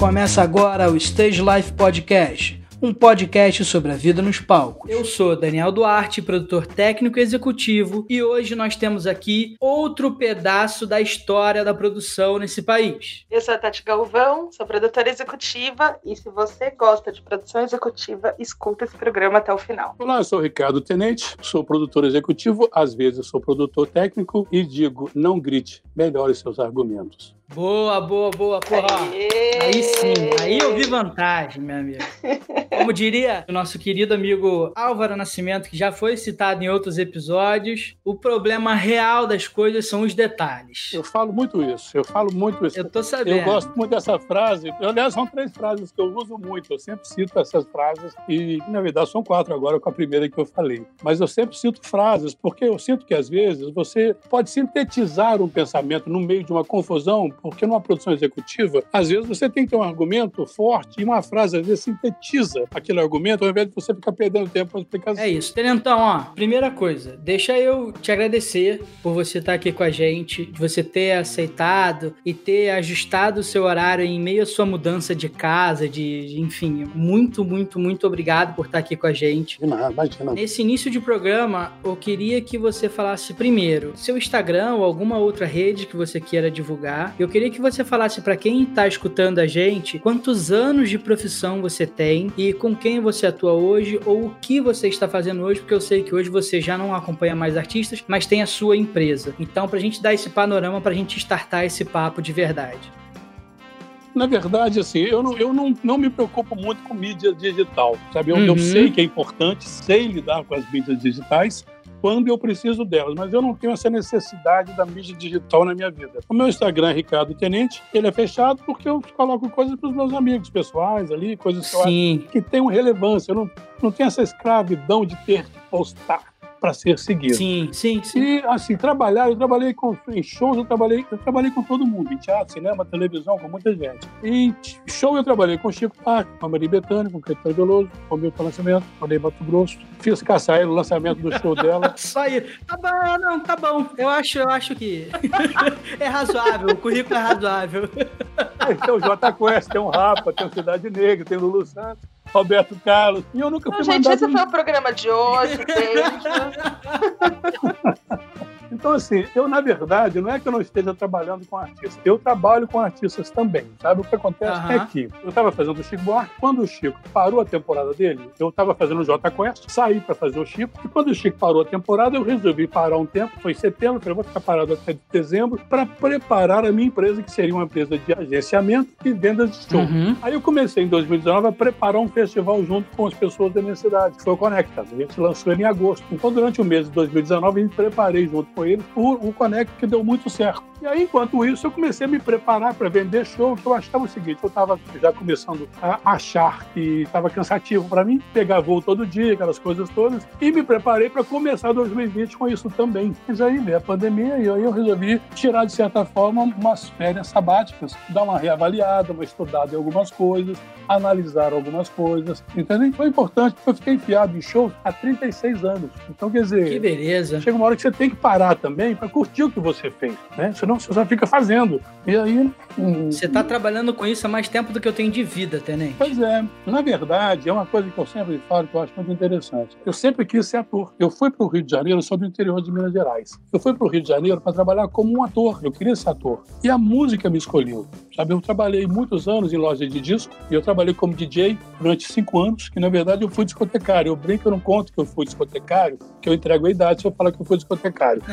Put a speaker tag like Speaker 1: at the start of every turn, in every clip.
Speaker 1: Começa agora o Stage Life Podcast um podcast sobre a vida nos palcos. Eu sou Daniel Duarte, produtor técnico e executivo, e hoje nós temos aqui outro pedaço da história da produção nesse país.
Speaker 2: Eu sou a Tati Galvão, sou produtora executiva, e se você gosta de produção executiva, escuta esse programa até o final.
Speaker 3: Olá, eu sou o Ricardo Tenente, sou produtor executivo, às vezes sou produtor técnico e digo, não grite, melhore seus argumentos.
Speaker 1: Boa, boa, boa, porra. Aê. Aí sim, aí eu vi vantagem, meu amigo. Como diria o nosso querido amigo Álvaro Nascimento, que já foi citado em outros episódios, o problema real das coisas são os detalhes.
Speaker 3: Eu falo muito isso, eu falo muito isso.
Speaker 1: Eu tô sabendo.
Speaker 3: Eu gosto muito dessa frase. Aliás, são três frases que eu uso muito. Eu sempre cito essas frases e, na verdade, são quatro agora com a primeira que eu falei. Mas eu sempre cito frases porque eu sinto que, às vezes, você pode sintetizar um pensamento no meio de uma confusão porque numa produção executiva, às vezes você tem que ter um argumento forte e uma frase, às vezes, sintetiza aquele argumento, ao invés de você ficar perdendo tempo para explicar.
Speaker 1: É isso. Então, ó, primeira coisa, deixa eu te agradecer por você estar aqui com a gente, de você ter aceitado e ter ajustado o seu horário em meio à sua mudança de casa, de, de enfim, muito, muito, muito obrigado por estar aqui com a gente.
Speaker 3: De nada, imagina.
Speaker 1: Nesse início de programa, eu queria que você falasse primeiro seu Instagram ou alguma outra rede que você queira divulgar. Eu queria que você falasse para quem está escutando a gente quantos anos de profissão você tem e com quem você atua hoje ou o que você está fazendo hoje, porque eu sei que hoje você já não acompanha mais artistas, mas tem a sua empresa. Então, para a gente dar esse panorama, para a gente startar esse papo de verdade.
Speaker 3: Na verdade, assim, eu não, eu não, não me preocupo muito com mídia digital, sabe? Eu, uhum. eu sei que é importante, sei lidar com as mídias digitais, quando eu preciso delas, mas eu não tenho essa necessidade da mídia digital na minha vida. O meu Instagram é Ricardo Tenente, ele é fechado porque eu coloco coisas para os meus amigos pessoais ali, coisas que eu acho que tenham relevância. Eu não, não tenho essa escravidão de ter que postar para ser seguido.
Speaker 1: Sim, sim, sim.
Speaker 3: E assim, trabalhar, eu trabalhei com, em shows, eu trabalhei, eu trabalhei com todo mundo, em teatro, cinema, televisão, com muita gente. E show eu trabalhei com Chico Parque, com a Maria Bethânia, com Caetano Veloso, com o Milton Nascimento, com Ney Mato Grosso. Fiz caçar o lançamento do show dela.
Speaker 1: Só aí. Tá bom, não, tá bom. Eu acho, eu acho que é razoável, o currículo é razoável.
Speaker 3: Tem o J Quest, tem o Rapa, tem o Cidade Negra, tem o Lulu Santos. Roberto Carlos. E eu nunca fui
Speaker 2: Não, gente, esse foi o programa de hoje. Beijo.
Speaker 3: Então, assim, eu, na verdade, não é que eu não esteja trabalhando com artistas. Eu trabalho com artistas também, sabe? O que acontece uhum. é que eu estava fazendo o Chico Buarque, quando o Chico parou a temporada dele, eu estava fazendo o J Quest, saí para fazer o Chico, e quando o Chico parou a temporada, eu resolvi parar um tempo, foi em setembro, falei, vou ficar parado até dezembro, para preparar a minha empresa, que seria uma empresa de agenciamento e vendas de show. Uhum. Aí eu comecei, em 2019, a preparar um festival junto com as pessoas da minha cidade, que foi o Conecta. A gente lançou ele em agosto. Então, durante o mês de 2019, a gente preparei junto com ele o, o Conect, que deu muito certo. E aí, enquanto isso, eu comecei a me preparar para vender show, que eu achava o seguinte, eu estava já começando a achar que estava cansativo para mim, pegar voo todo dia, aquelas coisas todas, e me preparei para começar 2020 com isso também. Mas aí veio a pandemia e aí eu resolvi tirar, de certa forma, umas férias sabáticas, dar uma reavaliada, uma estudada em algumas coisas, analisar algumas coisas, entendeu? Foi importante, porque eu fiquei enfiado em shows há 36 anos. Então, quer dizer...
Speaker 1: Que beleza.
Speaker 3: Chega uma hora que você tem que parar também para curtir o que você fez, né? Senão você só fica fazendo. E aí.
Speaker 1: Hum, você está trabalhando com isso há mais tempo do que eu tenho de vida, Tenente.
Speaker 3: Pois é. Na verdade, é uma coisa que eu sempre falo que eu acho muito interessante. Eu sempre quis ser ator. Eu fui para o Rio de Janeiro, eu sou do interior de Minas Gerais. Eu fui para o Rio de Janeiro para trabalhar como um ator. Eu queria ser ator. E a música me escolheu. Sabe, eu trabalhei muitos anos em loja de disco e eu trabalhei como DJ durante cinco anos, que na verdade eu fui discotecário. Eu brinco, eu não conto que eu fui discotecário, que eu entrego a idade se eu falar que eu fui discotecário.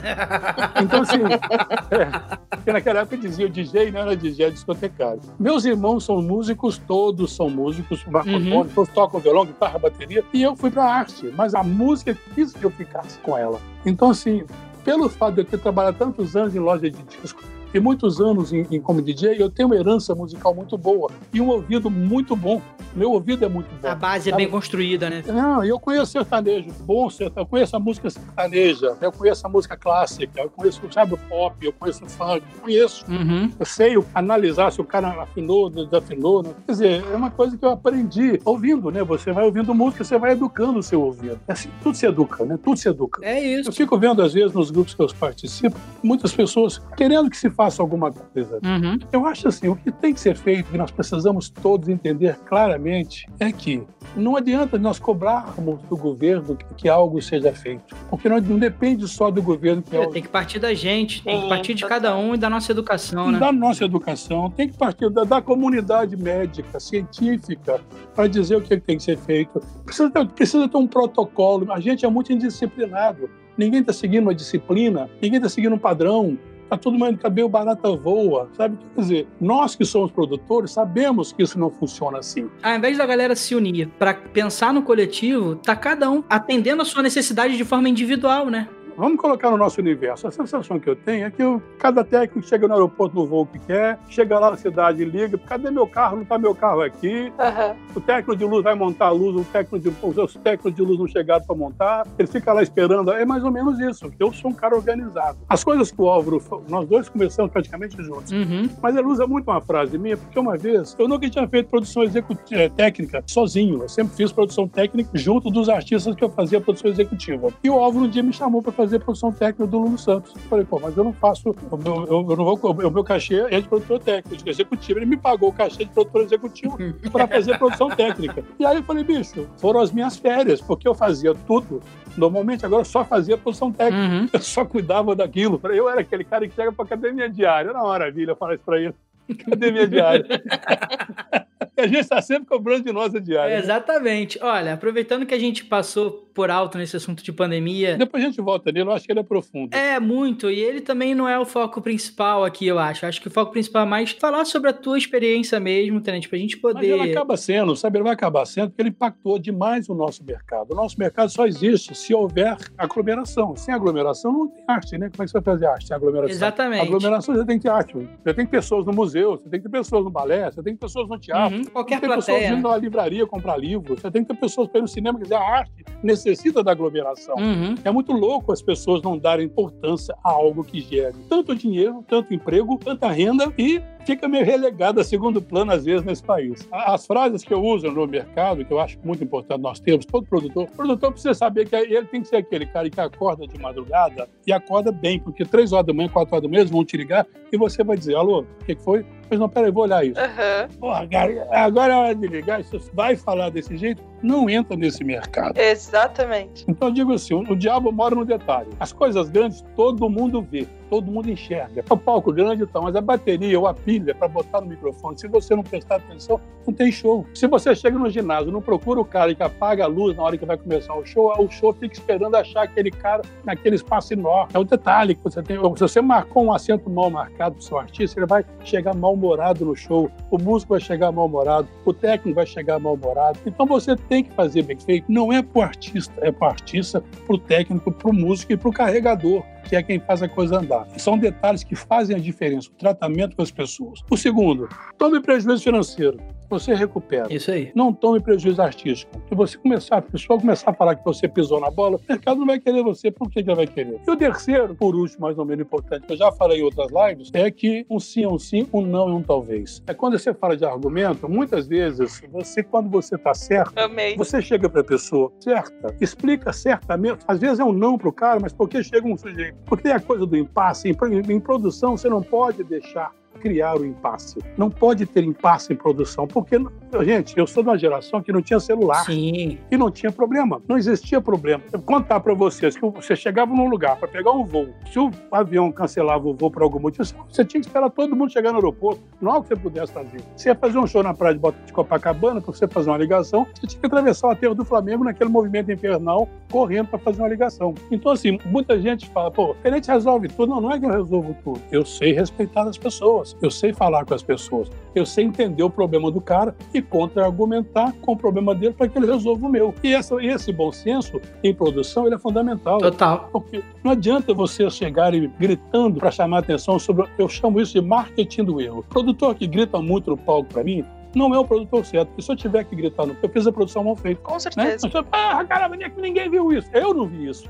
Speaker 3: Então, assim, é, porque naquela época dizia o DJ, não era DJ, era discotecário. Meus irmãos são músicos, todos são músicos, microfone, uhum. todos tocam violão, guitarra, bateria, e eu fui para a arte, mas a música quis que eu ficasse com ela. Então, assim, pelo fato de eu ter trabalhado tantos anos em loja de disco, e muitos anos em, em, como DJ, eu tenho uma herança musical muito boa e um ouvido muito bom. Meu ouvido é muito bom.
Speaker 1: A base é bem construída, né?
Speaker 3: Não, eu conheço sertanejo, bom sertanejo, eu conheço a música sertaneja, eu conheço a música clássica, eu conheço, sabe, o pop, eu conheço o funk, eu conheço.
Speaker 1: Uhum.
Speaker 3: Eu sei analisar se o cara afinou, desafinou. Né? Quer dizer, é uma coisa que eu aprendi ouvindo, né? Você vai ouvindo música, você vai educando o seu ouvido. É assim, tudo se educa, né? Tudo se educa.
Speaker 1: É isso.
Speaker 3: Eu fico vendo, às vezes, nos grupos que eu participo, muitas pessoas querendo que se faça alguma coisa. Uhum. Eu acho assim, o que tem que ser feito, que nós precisamos todos entender claramente, é que não adianta nós cobrarmos do governo que algo seja feito, porque não, não depende só do governo.
Speaker 1: Que é, algo... Tem que partir da gente, tem que partir de cada um e da nossa educação, né?
Speaker 3: Da nossa educação, tem que partir da, da comunidade médica, científica, para dizer o que tem que ser feito. Precisa ter, precisa ter um protocolo. A gente é muito indisciplinado. Ninguém está seguindo uma disciplina, ninguém está seguindo um padrão. Tá todo mundo cabelo barata voa, sabe? Quer dizer, nós que somos produtores sabemos que isso não funciona assim.
Speaker 1: Ao invés da galera se unir para pensar no coletivo, tá cada um atendendo a sua necessidade de forma individual, né?
Speaker 3: Vamos colocar no nosso universo. A sensação que eu tenho é que eu, cada técnico chega no aeroporto no voo que quer, chega lá na cidade e liga, cadê meu carro? Não está meu carro aqui. Uhum. O técnico de luz vai montar a luz, o técnico de, os técnicos de luz não chegaram para montar, ele fica lá esperando. É mais ou menos isso. Eu sou um cara organizado. As coisas que o Álvaro, nós dois começamos praticamente juntos. Uhum. Mas ele usa muito uma frase minha, porque uma vez eu nunca tinha feito produção executiva, eh, técnica sozinho. Eu sempre fiz produção técnica junto dos artistas que eu fazia produção executiva. E o Álvaro um dia me chamou para fazer fazer produção técnica do Lulu Santos. Eu falei, pô, mas eu não faço, eu, eu, eu não vou, o meu cachê é de produtor técnico, executivo. Ele me pagou o cachê de produtor executivo para fazer produção técnica. E aí eu falei, bicho, foram as minhas férias, porque eu fazia tudo. Normalmente agora eu só fazia produção técnica. Uhum. Eu só cuidava daquilo. Eu era aquele cara que chega para academia diária. Era uma maravilha falar isso para ele. Academia diária. a gente está sempre cobrando de nós a diária.
Speaker 1: É, exatamente. Olha, aproveitando que a gente passou por alto nesse assunto de pandemia.
Speaker 3: Depois a gente volta nele, eu acho que ele é profundo.
Speaker 1: É, muito. E ele também não é o foco principal aqui, eu acho. Acho que o foco principal é mais falar sobre a tua experiência mesmo, Tenente, pra gente poder.
Speaker 3: Mas ele acaba sendo, sabe? Ele vai acabar sendo porque ele impactou demais o nosso mercado. O nosso mercado só existe se houver aglomeração. Sem aglomeração não tem arte, né? Como é que você vai fazer arte sem aglomeração?
Speaker 1: Exatamente.
Speaker 3: Aglomeração você tem que ter arte. Você tem pessoas no museu, você tem que ter pessoas no balé, você tem que pessoas no teatro. Uhum,
Speaker 1: qualquer
Speaker 3: tem
Speaker 1: plateia.
Speaker 3: pessoas indo na livraria comprar livros, você tem que ter pessoas no cinema, quer dizer, a arte necessita da aglomeração. Uhum. É muito louco as pessoas não darem importância a algo que gere tanto dinheiro, tanto emprego, tanta renda e fica meio relegado a segundo plano, às vezes, nesse país. As frases que eu uso no mercado, que eu acho muito importante nós temos, todo produtor, o produtor precisa saber que ele tem que ser aquele cara que acorda de madrugada e acorda bem, porque três horas da manhã, quatro horas da manhã, eles vão te ligar e você vai dizer, alô, o que, foi? Pois não, peraí, vou olhar isso. Uhum. Porra, cara, agora é hora de ligar, se você vai falar desse jeito, não entra nesse mercado.
Speaker 2: Exatamente.
Speaker 3: Então eu digo assim, o, o diabo mora no detalhe. As coisas grandes todo mundo vê todo mundo enxerga. É o palco grande então, mas a bateria ou a pilha para botar no microfone, se você não prestar atenção, não tem show. Se você chega no ginásio, não procura o cara que apaga a luz na hora que vai começar o show, o show fica esperando achar aquele cara naquele espaço enorme. É o detalhe que você tem. Se você marcou um assento mal marcado para o seu artista, ele vai chegar mal-humorado no show, o músico vai chegar mal-humorado, o técnico vai chegar mal-humorado. Então você tem que fazer bem feito. Não é para o artista, é para o artista, para o técnico, para o músico e para o carregador que é quem faz a coisa andar. São detalhes que fazem a diferença, o tratamento com as pessoas. O segundo, tome prejuízo financeiro você recupera.
Speaker 1: Isso aí.
Speaker 3: Não tome prejuízo artístico. Se você começar, a pessoa começar a falar que você pisou na bola, o mercado não vai querer você. Por que ele vai querer? E o terceiro, por último, mais ou menos importante, que eu já falei em outras lives, é que um sim é um sim, um não é um talvez. É quando você fala de argumento, muitas vezes, você, quando você está certo,
Speaker 2: Amei.
Speaker 3: você chega para a pessoa certa, explica certamente, às vezes é um não para o cara, mas por que chega um sujeito? Porque tem a coisa do impasse. Em, em produção, você não pode deixar criar o impasse. Não pode ter impasse em produção, porque, gente, eu sou de uma geração que não tinha celular.
Speaker 1: Sim.
Speaker 3: E não tinha problema. Não existia problema. Eu vou contar para vocês que você chegava num lugar para pegar um voo. Se o avião cancelava o voo por algum motivo, você tinha que esperar todo mundo chegar no aeroporto. Não é o que você pudesse fazer. Você ia fazer um show na praia de Copacabana, para você fazer uma ligação, você tinha que atravessar o aterro do Flamengo naquele movimento infernal, correndo para fazer uma ligação. Então, assim, muita gente fala, pô, a gente resolve tudo. Não, não é que eu resolvo tudo. Eu sei respeitar as pessoas pessoas, eu sei falar com as pessoas, eu sei entender o problema do cara e contra-argumentar com o problema dele para que ele resolva o meu. E essa, esse bom senso em produção ele é fundamental.
Speaker 1: Total.
Speaker 3: Porque não adianta você chegar e gritando para chamar atenção sobre. Eu chamo isso de marketing do erro. O produtor que grita muito no palco para mim, não é o produtor certo. Porque se eu tiver que gritar no eu fiz a produção mal feita.
Speaker 2: Com certeza.
Speaker 3: Né? Ah, caramba, ninguém viu isso. Eu não vi isso.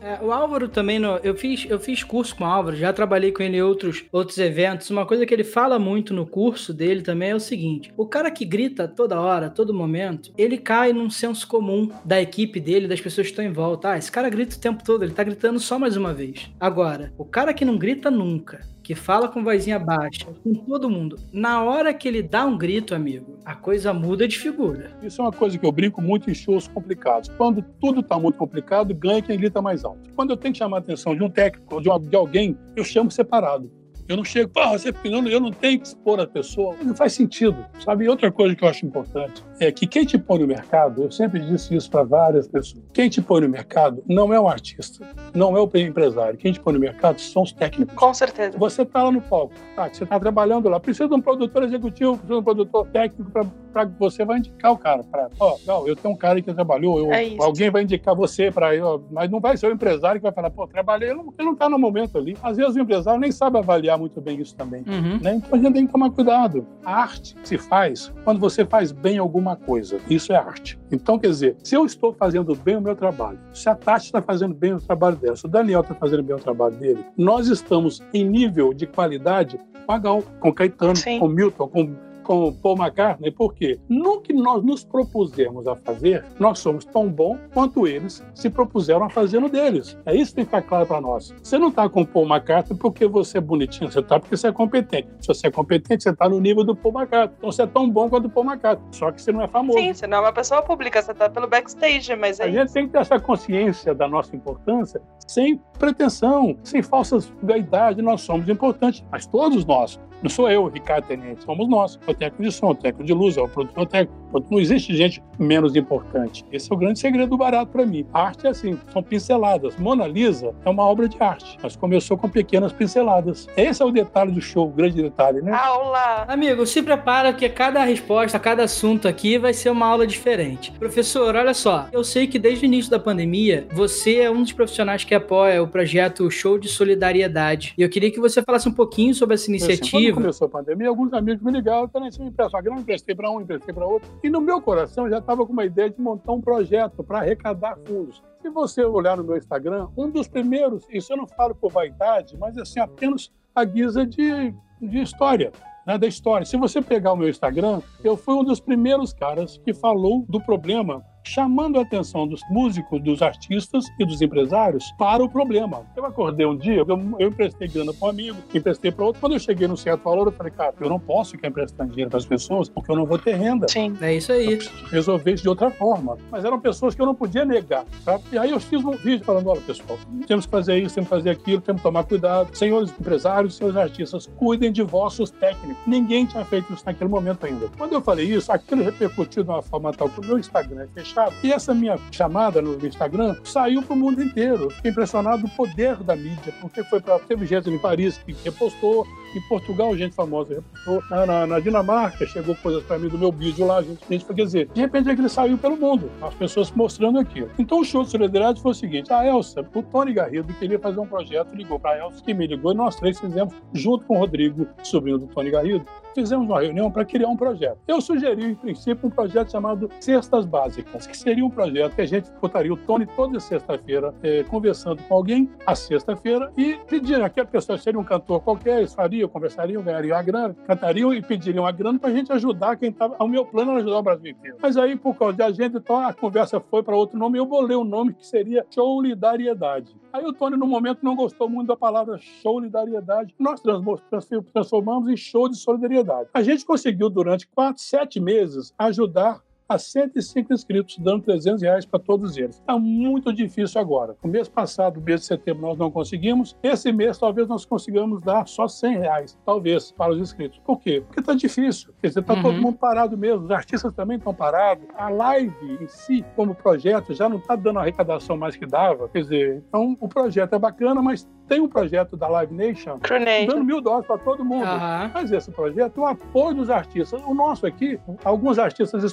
Speaker 1: É, o Álvaro também, no, eu, fiz, eu fiz curso com o Álvaro, já trabalhei com ele em outros, outros eventos. Uma coisa que ele fala muito no curso dele também é o seguinte: o cara que grita toda hora, todo momento, ele cai num senso comum da equipe dele, das pessoas que estão em volta. Ah, esse cara grita o tempo todo, ele tá gritando só mais uma vez. Agora, o cara que não grita nunca, que fala com vozinha baixa, com todo mundo, na hora que ele dá um grito, amigo, a coisa muda de figura.
Speaker 3: Isso é uma coisa que eu brinco muito em shows complicados. Quando tudo está muito complicado, ganha quem grita mais alto. Quando eu tenho que chamar a atenção de um técnico, de, de alguém, eu chamo separado. Eu não chego, pô, você não, eu não tenho que expor a pessoa. Não faz sentido, sabe? E outra coisa que eu acho importante é que quem te põe no mercado, eu sempre disse isso para várias pessoas, quem te põe no mercado não é o artista, não é o empresário. Quem te põe no mercado são os técnicos.
Speaker 2: Com certeza.
Speaker 3: Você está lá no palco, tá? você está trabalhando lá, precisa de um produtor executivo, precisa de um produtor técnico para você vai indicar o cara. Pra, ó, não, eu tenho um cara que trabalhou, eu, é alguém vai indicar você para mas não vai ser o empresário que vai falar, pô, trabalhei, ele não está no momento ali. Às vezes o empresário nem sabe avaliar muito bem isso também. Uhum. Né? Então a gente tem que tomar cuidado. A arte se faz quando você faz bem alguma coisa. Isso é arte. Então, quer dizer, se eu estou fazendo bem o meu trabalho, se a Tati está fazendo bem o trabalho dela, se o Daniel está fazendo bem o trabalho dele, nós estamos em nível de qualidade com a Gal, com o Caetano, Sim. com o Milton, com com Paul McCartney, porque no que nós nos propusemos a fazer, nós somos tão bons quanto eles se propuseram a fazer no deles. É isso que tem que ficar claro para nós. Você não está com Paul McCartney porque você é bonitinho, você está porque você é competente. Se você é competente, você está no nível do Paul McCartney. Então você é tão bom quanto o Paul McCartney, só que você não é famoso.
Speaker 2: Sim, você não é uma pessoa pública, você está pelo backstage, mas é
Speaker 3: A isso. gente tem que ter essa consciência da nossa importância sem pretensão, sem falsas vaidades. Nós somos importantes, mas todos nós não sou eu, Ricardo Tenente, somos nós. O técnico de som, o técnico de luz, é o produtor técnico. Não existe gente menos importante. Esse é o grande segredo do barato para mim. A arte é assim, são pinceladas. Mona Lisa é uma obra de arte, mas começou com pequenas pinceladas. Esse é o detalhe do show, o grande detalhe, né?
Speaker 2: Aula!
Speaker 1: Amigo, se prepara que cada resposta, cada assunto aqui vai ser uma aula diferente. Professor, olha só, eu sei que desde o início da pandemia, você é um dos profissionais que apoia o projeto Show de Solidariedade. E eu queria que você falasse um pouquinho sobre essa iniciativa
Speaker 3: quando começou a pandemia, alguns amigos me ligaram, também me emprestou a grana, emprestei para um, emprestei para outro. E no meu coração já estava com uma ideia de montar um projeto para arrecadar fundos. Se você olhar no meu Instagram, um dos primeiros, isso eu não falo por vaidade, mas assim, apenas a guisa de, de história. Né, da história. Se você pegar o meu Instagram, eu fui um dos primeiros caras que falou do problema chamando a atenção dos músicos, dos artistas e dos empresários para o problema. Eu acordei um dia, eu, eu emprestei grana para um amigo, emprestei para outro. Quando eu cheguei no certo valor, eu falei, cara, eu não posso ficar emprestando dinheiro para as pessoas porque eu não vou ter renda.
Speaker 1: Sim, é isso aí.
Speaker 3: resolver isso de outra forma. Mas eram pessoas que eu não podia negar. Sabe? E aí eu fiz um vídeo falando: olha, pessoal, temos que fazer isso, temos que fazer aquilo, temos que tomar cuidado. Senhores empresários, senhores artistas, cuidem de vossos técnicos. Ninguém tinha feito isso naquele momento ainda. Quando eu falei isso, aquilo repercutiu de uma forma tal que o meu Instagram é fechado E essa minha chamada no Instagram saiu para o mundo inteiro. Fiquei impressionado do poder da mídia, porque foi para. Teve gente em Paris que repostou, em Portugal, gente famosa na, na, na Dinamarca, chegou coisas para mim do meu vídeo lá, gente, gente, quer dizer, de repente ele saiu pelo mundo, as pessoas mostrando aquilo. Então o show de solidariedade foi o seguinte: a Elsa, o Tony Garrido, queria fazer um projeto, ligou para a Elsa, que me ligou, e nós três fizemos, junto com o Rodrigo, sobrinho do Tony Garrido, fizemos uma reunião para criar um projeto. Eu sugeri, em princípio, um projeto chamado Cestas Básicas, que seria um projeto que a gente botaria o Tony toda sexta-feira é, conversando com alguém, a sexta-feira, e pediria que pessoa seria um cantor qualquer, eles fariam, conversariam, ganhariam a grana, cantariam e pediriam a grana para a gente ajudar quem estava. O meu plano era ajudar o Brasil inteiro. Mas aí, por causa de agenda, então a conversa foi para outro nome e eu bolei um nome que seria Solidariedade. Aí o Tony, no momento, não gostou muito da palavra solidariedade. Nós transformamos em show de solidariedade. A gente conseguiu, durante quatro, sete meses, ajudar a 105 inscritos, dando 300 reais para todos eles. Está muito difícil agora. O mês passado, mês de setembro, nós não conseguimos. Esse mês, talvez nós consigamos dar só 100 reais, talvez, para os inscritos. Por quê? Porque está difícil. Quer dizer, está uhum. todo mundo parado mesmo. Os artistas também estão parados. A live em si, como projeto, já não está dando a arrecadação mais que dava. Quer dizer, então o projeto é bacana, mas tem um projeto da Live Nation dando mil dólares para todo mundo. Uhum. Mas esse projeto, o apoio dos artistas. O nosso aqui, alguns artistas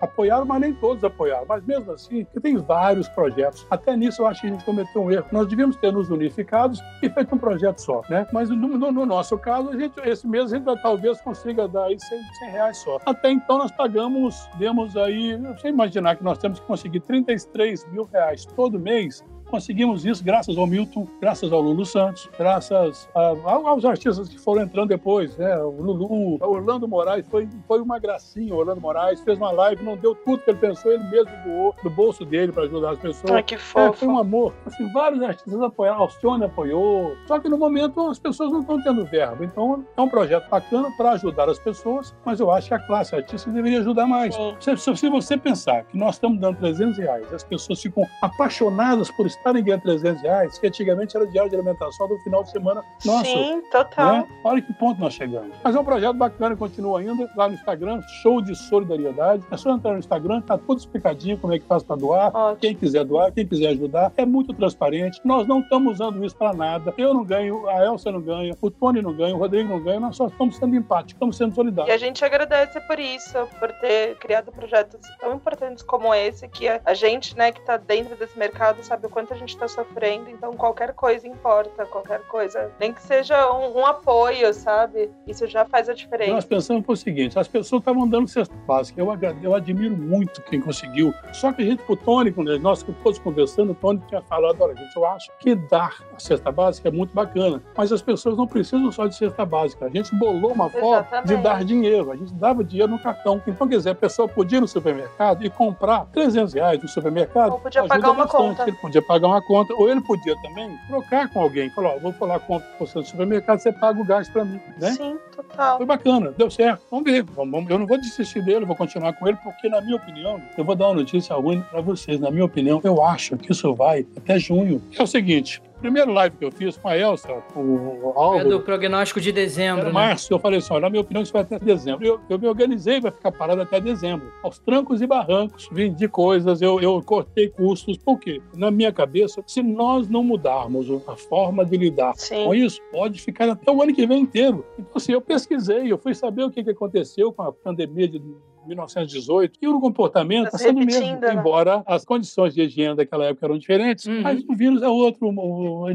Speaker 3: apoiaram, mas nem todos apoiaram. Mas mesmo assim, que tem vários projetos. Até nisso eu acho que a gente cometeu um erro. Nós devíamos ter nos unificados e feito um projeto só, né? Mas no, no, no nosso caso, a gente, esse mês a gente talvez consiga dar aí 100, 100 reais só. Até então nós pagamos, demos aí, você imaginar que nós temos que conseguir 33 mil reais todo mês conseguimos isso graças ao Milton, graças ao Lulu Santos, graças a, aos artistas que foram entrando depois, né? O Lulu, o Orlando Moraes, foi, foi uma gracinha. O Orlando Moraes fez uma live, não deu tudo que ele pensou, ele mesmo doou do bolso dele para ajudar as pessoas.
Speaker 2: Ai, que fofo. É,
Speaker 3: foi um amor. Assim, vários artistas apoiaram, Alcione apoiou. Só que no momento as pessoas não estão tendo verba. Então é um projeto bacana para ajudar as pessoas, mas eu acho que a classe artística deveria ajudar mais. Se, se, você pensar que nós estamos dando 300 reais, as pessoas ficam apaixonadas por estarem ganhando 300 reais, que antigamente era diário de alimentação do final de semana. Nossa,
Speaker 2: Sim, total. Né?
Speaker 3: Olha que ponto nós chegamos. Mas é um projeto bacana e continua ainda lá no Instagram, show de solidariedade. É só entrar no Instagram, tá tudo explicadinho como é que faz para doar. Ótimo. Quem quiser doar, quem quiser ajudar, é muito transparente. Nós não estamos usando isso para nada. Eu não ganho, a Elsa não ganha, o Tony não ganha, o Rodrigo não ganha, nós só estamos sendo empáticos, estamos sendo solidários.
Speaker 2: E a gente agradece por isso, por ter criado projetos tão importantes como esse, que a gente, né, que está dentro desse mercado, sabe o quanto a gente está sofrendo. Então, qualquer coisa importa, qualquer coisa. Nem que seja um, um apoio, sabe? Isso já faz a diferença.
Speaker 3: Nós pensamos o seguinte: as pessoas estavam dando cesta básica. Eu, eu admiro muito quem conseguiu. Só que a gente, o Tony, quando nós todos conversando, o Tony tinha falado: olha, gente, eu acho que dar a cesta básica é muito bacana, mas as pessoas não precisam só de cesta básica. A gente bolou uma forma de dar dinheiro. A gente dava dinheiro no cartão. Então, quer dizer, a pessoa podia ir no supermercado e comprar 300 reais no supermercado.
Speaker 2: Ou podia pagar uma bastante. conta.
Speaker 3: Ele podia pagar uma conta. Ou ele podia também trocar com alguém. Falar: ó, vou falar conta com você no supermercado, você paga o gás para mim. Né?
Speaker 2: Sim, total.
Speaker 3: Foi bacana, deu certo. Vamos ver. Eu não vou desistir dele, vou continuar com ele, porque, na minha opinião, eu vou dar uma notícia ruim para vocês. Na minha opinião, eu acho que isso vai até junho. É o seguinte: primeiro live que eu fiz com a Elsa, o Álvaro...
Speaker 1: É do prognóstico de dezembro,
Speaker 3: né? março, eu falei assim, olha, na minha opinião, isso vai até dezembro. Eu, eu me organizei, vai ficar parado até dezembro. Aos trancos e barrancos, vendi coisas, eu, eu cortei custos. Por quê? Na minha cabeça, se nós não mudarmos a forma de lidar Sim. com isso, pode ficar até o ano que vem inteiro. Então, assim, eu pesquisei, eu fui saber o que, que aconteceu com a pandemia de 1918, e o comportamento está sendo mesmo, né? embora as condições de higiene daquela época eram diferentes, uhum. mas o vírus é outro,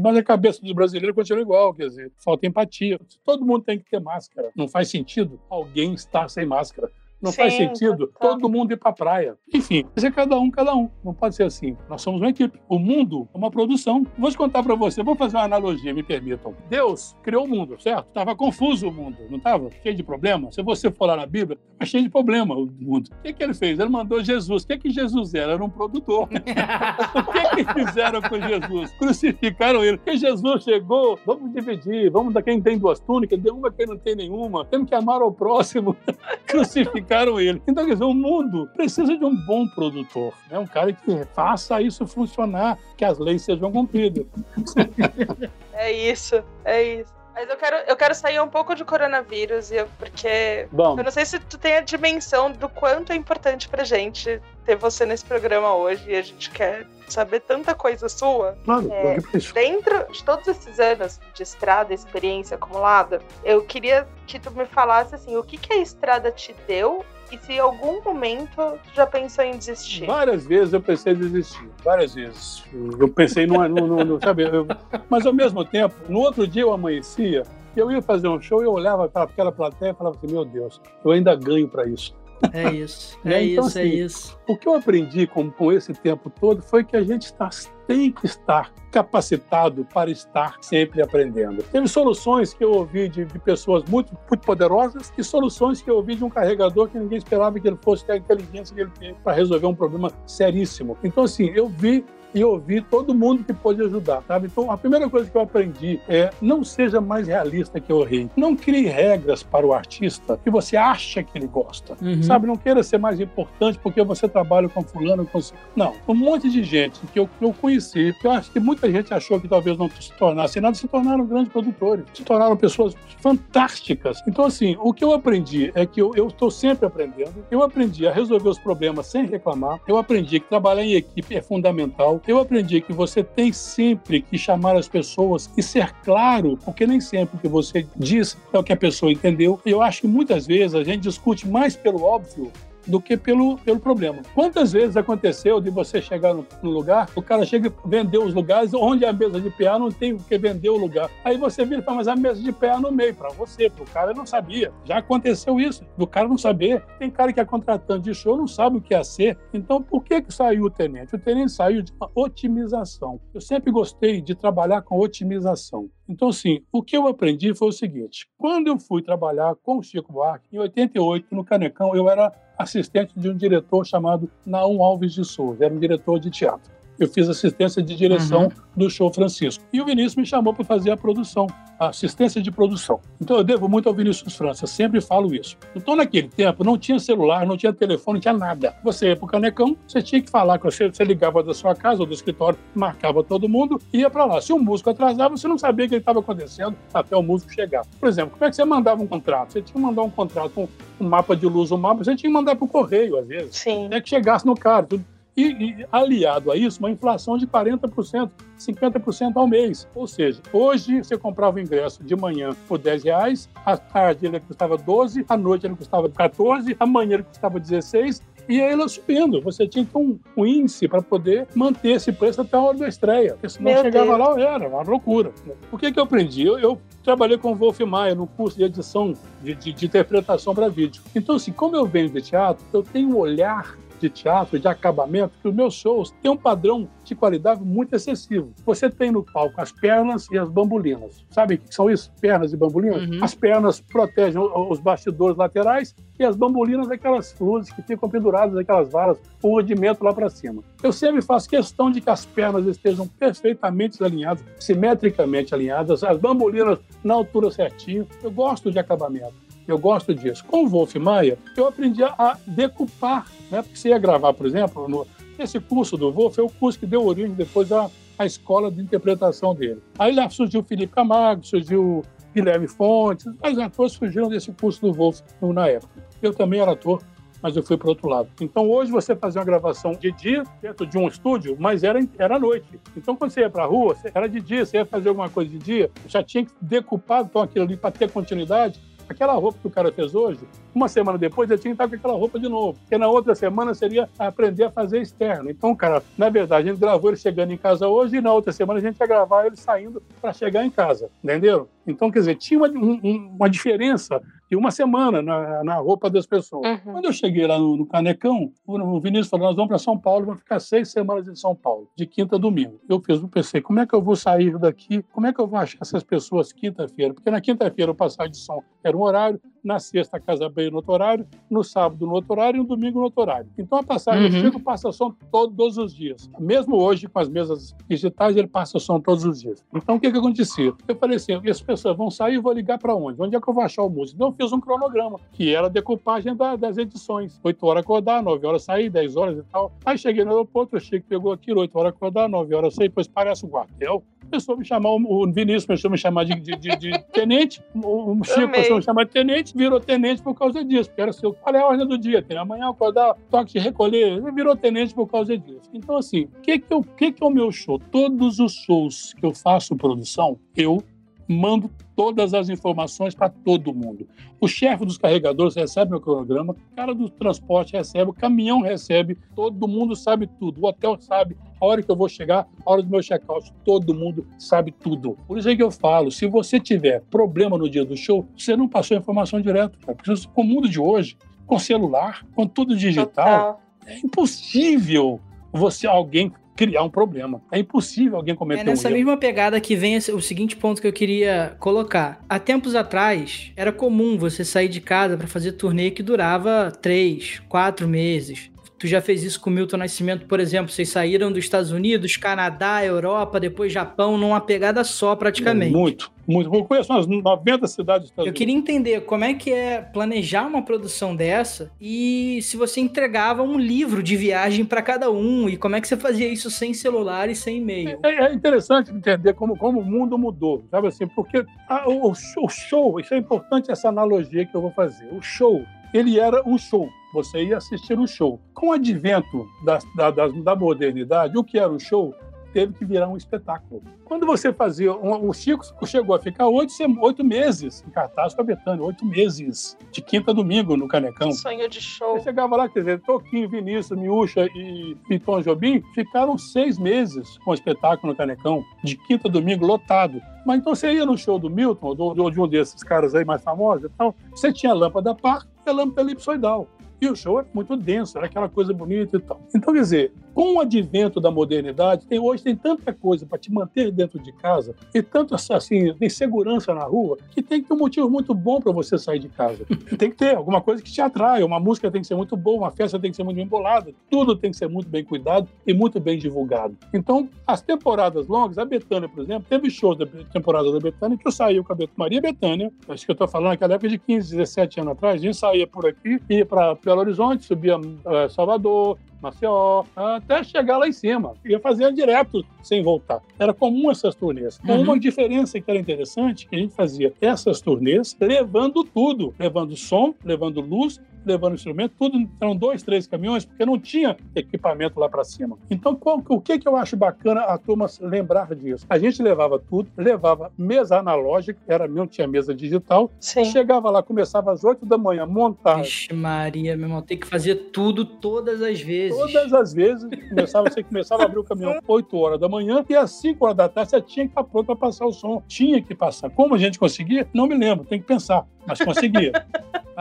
Speaker 3: mas a cabeça do brasileiro continua igual, quer dizer, falta empatia. Todo mundo tem que ter máscara. Não faz sentido alguém estar sem máscara. Não Sim, faz sentido tá. todo mundo ir para a praia. Enfim, mas é cada um, cada um. Não pode ser assim. Nós somos uma equipe. O mundo é uma produção. Vou te contar para você, vou fazer uma analogia, me permitam. Deus criou o mundo, certo? Estava confuso o mundo, não estava? Cheio de problemas. Se você for lá na Bíblia, estava cheio de problema o mundo. O que, que ele fez? Ele mandou Jesus. O que, que Jesus era? Era um produtor. o que, que fizeram com Jesus? Crucificaram ele. Porque Jesus chegou, vamos dividir, vamos dar quem tem duas túnicas, dê uma quem não tem nenhuma. Temos que amar ao próximo. Crucificar ele. Então, quer dizer, o mundo precisa de um bom produtor, né? um cara que faça isso funcionar, que as leis sejam cumpridas.
Speaker 2: É isso, é isso. Mas eu quero, eu quero sair um pouco de coronavírus, porque
Speaker 3: Bom.
Speaker 2: eu não sei se tu tem a dimensão do quanto é importante pra gente ter você nesse programa hoje e a gente quer saber tanta coisa sua.
Speaker 3: Claro, é,
Speaker 2: dentro de todos esses anos de estrada, experiência acumulada, eu queria que tu me falasse assim, o que, que a estrada te deu e se em algum momento tu já pensou em desistir?
Speaker 3: Várias vezes eu pensei em desistir, várias vezes. Eu pensei no, no, no sabe, eu, mas ao mesmo tempo, no outro dia eu amanhecia, eu ia fazer um show e eu olhava para aquela plateia e falava assim, meu Deus, eu ainda ganho para isso.
Speaker 1: É isso, é então, isso, é assim, é isso.
Speaker 3: O que eu aprendi com, com esse tempo todo foi que a gente está, tem que estar capacitado para estar sempre aprendendo. Teve soluções que eu ouvi de, de pessoas muito, muito poderosas e soluções que eu ouvi de um carregador que ninguém esperava que ele fosse ter a inteligência que ele tem para resolver um problema seríssimo. Então, assim, eu vi e ouvir todo mundo que pode ajudar, sabe? Então, a primeira coisa que eu aprendi é não seja mais realista que o rei. Não crie regras para o artista que você acha que ele gosta, uhum. sabe? Não queira ser mais importante porque você trabalha com fulano, com... Não, um monte de gente que eu, que eu conheci, que eu acho que muita gente achou que talvez não se tornasse nada, se tornaram grandes produtores, se tornaram pessoas fantásticas. Então, assim, o que eu aprendi é que eu estou sempre aprendendo. Eu aprendi a resolver os problemas sem reclamar. Eu aprendi que trabalhar em equipe é fundamental eu aprendi que você tem sempre que chamar as pessoas e ser claro, porque nem sempre o que você diz é o que a pessoa entendeu. E eu acho que muitas vezes a gente discute mais pelo óbvio do que pelo, pelo problema. Quantas vezes aconteceu de você chegar no, lugar, o cara chega e vender os lugares onde a mesa de PA não tem o que vender o lugar. Aí você vira e fala, mas a mesa de PA no meio, para você, para o cara não sabia. Já aconteceu isso, do cara não saber. Tem cara que é contratante de show, não sabe o que é ser. Então, por que, que saiu o tenente? O tenente saiu de uma otimização. Eu sempre gostei de trabalhar com otimização. Então, assim, o que eu aprendi foi o seguinte: quando eu fui trabalhar com o Chico Buarque, em 88, no Canecão, eu era assistente de um diretor chamado Naum Alves de Souza, era um diretor de teatro eu fiz assistência de direção uhum. do show Francisco. E o Vinícius me chamou para fazer a produção, a assistência de produção. Então eu devo muito ao Vinícius França, sempre falo isso. Então naquele tempo não tinha celular, não tinha telefone, não tinha nada. Você ia para o Canecão, você tinha que falar com você, você ligava da sua casa ou do escritório, marcava todo mundo e ia para lá. Se um músico atrasava, você não sabia o que estava acontecendo até o músico chegar. Por exemplo, como é que você mandava um contrato? Você tinha que mandar um contrato com um mapa de luz, um mapa, você tinha que mandar para o correio às vezes.
Speaker 2: Sim.
Speaker 3: Até que chegasse no cara, tudo e, e, aliado a isso, uma inflação de 40%, 50% ao mês. Ou seja, hoje você comprava o ingresso de manhã por 10 reais, à tarde ele custava 12, à noite ele custava 14, amanhã ele custava 16, e aí ela subindo. Você tinha que ter um, um índice para poder manter esse preço até a hora da estreia. Porque senão Meu chegava Deus. lá, era uma loucura. O que, que eu aprendi? Eu, eu trabalhei com o Wolf Maia no curso de edição de, de, de interpretação para vídeo. Então, assim, como eu venho de teatro, eu tenho um olhar de teatro, de acabamento, que os meus shows têm um padrão de qualidade muito excessivo. Você tem no palco as pernas e as bambulinas. Sabe o que são isso? Pernas e bambulinas? Uhum. As pernas protegem os bastidores laterais e as bambulinas aquelas luzes que ficam penduradas aquelas varas, o rudimento lá para cima. Eu sempre faço questão de que as pernas estejam perfeitamente alinhadas, simetricamente alinhadas, as bambulinas na altura certinho. Eu gosto de acabamento. Eu gosto disso. Com o Wolf Maia, eu aprendi a decupar, né? Porque você ia gravar, por exemplo, no, esse curso do Wolf é o curso que deu origem depois à, à escola de interpretação dele. Aí lá surgiu Felipe Camargo, surgiu Guilherme Fontes, os atores surgiram desse curso do Wolf na época. Eu também era ator, mas eu fui para outro lado. Então hoje você fazia uma gravação de dia dentro de um estúdio, mas era era noite. Então quando você ia para a rua, era de dia, você ia fazer alguma coisa de dia, já tinha que decupar então aquilo ali para ter continuidade aquela roupa que o cara fez hoje, uma semana depois ele tinha que estar com aquela roupa de novo. Porque na outra semana seria aprender a fazer externo. Então, cara, na verdade, a gente gravou ele chegando em casa hoje e na outra semana a gente ia gravar ele saindo para chegar em casa. Entenderam? Então, quer dizer, tinha uma, um, uma diferença uma semana na, na roupa das pessoas. Uhum. Quando eu cheguei lá no, no, Canecão, o Vinícius falou: nós vamos para São Paulo, vamos ficar seis semanas em São Paulo, de quinta a domingo. Eu fiz, eu pensei, como é que eu vou sair daqui? Como é que eu vou achar essas pessoas quinta-feira? Porque na quinta-feira eu passava de som era um horário, na sexta a casa veio no outro horário, no sábado no outro horário e no domingo no outro horário. Então a passagem uhum. eu chego passa som todos os dias. Mesmo hoje, com as mesas digitais, ele passa som todos os dias. Então o que, que acontecia? Eu falei assim: essas pessoas vão sair e vou ligar para onde? Onde é que eu vou achar o músico? Então eu fiz um cronograma, que era a decupagem da, das edições. 8 horas acordar, 9 horas sair, 10 horas e tal. Aí cheguei no aeroporto, o Chico pegou aquilo, 8 horas acordar, 9 horas sair, depois parece o quartel. Começou a me chamar, o Vinícius começou a me chamar de, de, de, de tenente, o Chico começou a me chamar de tenente, virou tenente por causa disso, porque era seu, qual é a ordem do dia? Tem amanhã acordar, toque de recolher, virou tenente por causa disso. Então, assim, o que, que, que, que é o meu show? Todos os shows que eu faço produção, eu mando todas as informações para todo mundo. O chefe dos carregadores recebe meu cronograma, o cara do transporte recebe, o caminhão recebe, todo mundo sabe tudo. O hotel sabe a hora que eu vou chegar, a hora do meu check-out, todo mundo sabe tudo. Por isso é que eu falo, se você tiver problema no dia do show, você não passou a informação direto. Cara. Porque com o mundo de hoje, com celular, com tudo digital, Total. é impossível você alguém criar um problema. É impossível alguém cometer
Speaker 1: erro. É nessa
Speaker 3: um
Speaker 1: mesma pegada que vem o seguinte ponto que eu queria colocar. Há tempos atrás, era comum você sair de casa para fazer turnê que durava três, quatro meses. Tu já fez isso com o Milton Nascimento, por exemplo. Vocês saíram dos Estados Unidos, Canadá, Europa, depois Japão, numa pegada só praticamente.
Speaker 3: Muito, muito. Eu conheço umas 90 cidades dos
Speaker 1: Estados Eu queria entender como é que é planejar uma produção dessa e se você entregava um livro de viagem para cada um e como é que você fazia isso sem celular e sem e-mail.
Speaker 3: É, é interessante entender como, como o mundo mudou, sabe assim? Porque a, o, o show, isso é importante essa analogia que eu vou fazer. O show, ele era um show você ia assistir o show. Com o advento da, da, da, da modernidade, o que era o show teve que virar um espetáculo. Quando você fazia. Um, o Chico chegou a ficar oito, oito meses em cartaz com a Betânia, oito meses, de quinta a domingo no Canecão.
Speaker 2: Sonho de show.
Speaker 3: Eu chegava lá, quer dizer, Toquinho, Vinícius, Miúcha e, e Tom Jobim ficaram seis meses com o espetáculo no Canecão, de quinta a domingo, lotado. Mas então você ia no show do Milton, ou de um desses caras aí mais famosos então, você tinha a lâmpada par e a lâmpada elipsoidal. E o show era muito denso, era aquela coisa bonita e tal. Então, quer dizer, com o advento da modernidade, tem, hoje tem tanta coisa para te manter dentro de casa e tanto assim, tem segurança na rua, que tem que ter um motivo muito bom para você sair de casa. tem que ter alguma coisa que te atrai, uma música tem que ser muito boa, uma festa tem que ser muito bem bolada, tudo tem que ser muito bem cuidado e muito bem divulgado. Então, as temporadas longas, a Betânia, por exemplo, teve shows da temporada da Betânia que eu saí com a Maria Betânia, acho que eu estou falando naquela época de 15, 17 anos atrás, a gente saía por aqui, ia para Belo Horizonte, subia uh, Salvador, Maceió, até chegar lá em cima. Ia fazer direto sem voltar. Era comum essas turnês. Com uhum. uma diferença que era interessante, que a gente fazia essas turnês levando tudo, levando som, levando luz, levando instrumento, tudo eram dois, três caminhões, porque não tinha equipamento lá para cima. Então, qual, o que, que eu acho bacana a turma lembrar disso? A gente levava tudo, levava mesa analógica, era não tinha mesa digital, Sim. chegava lá, começava às oito da manhã, montar.
Speaker 1: Vixe, Maria, meu irmão, tem que fazer tudo todas as vezes.
Speaker 3: Todas as vezes, começava, você começava a abrir o caminhão oito horas da manhã e às cinco horas da tarde você tinha que estar pronto para passar o som. Tinha que passar. Como a gente conseguia? Não me lembro, tem que pensar, mas conseguia.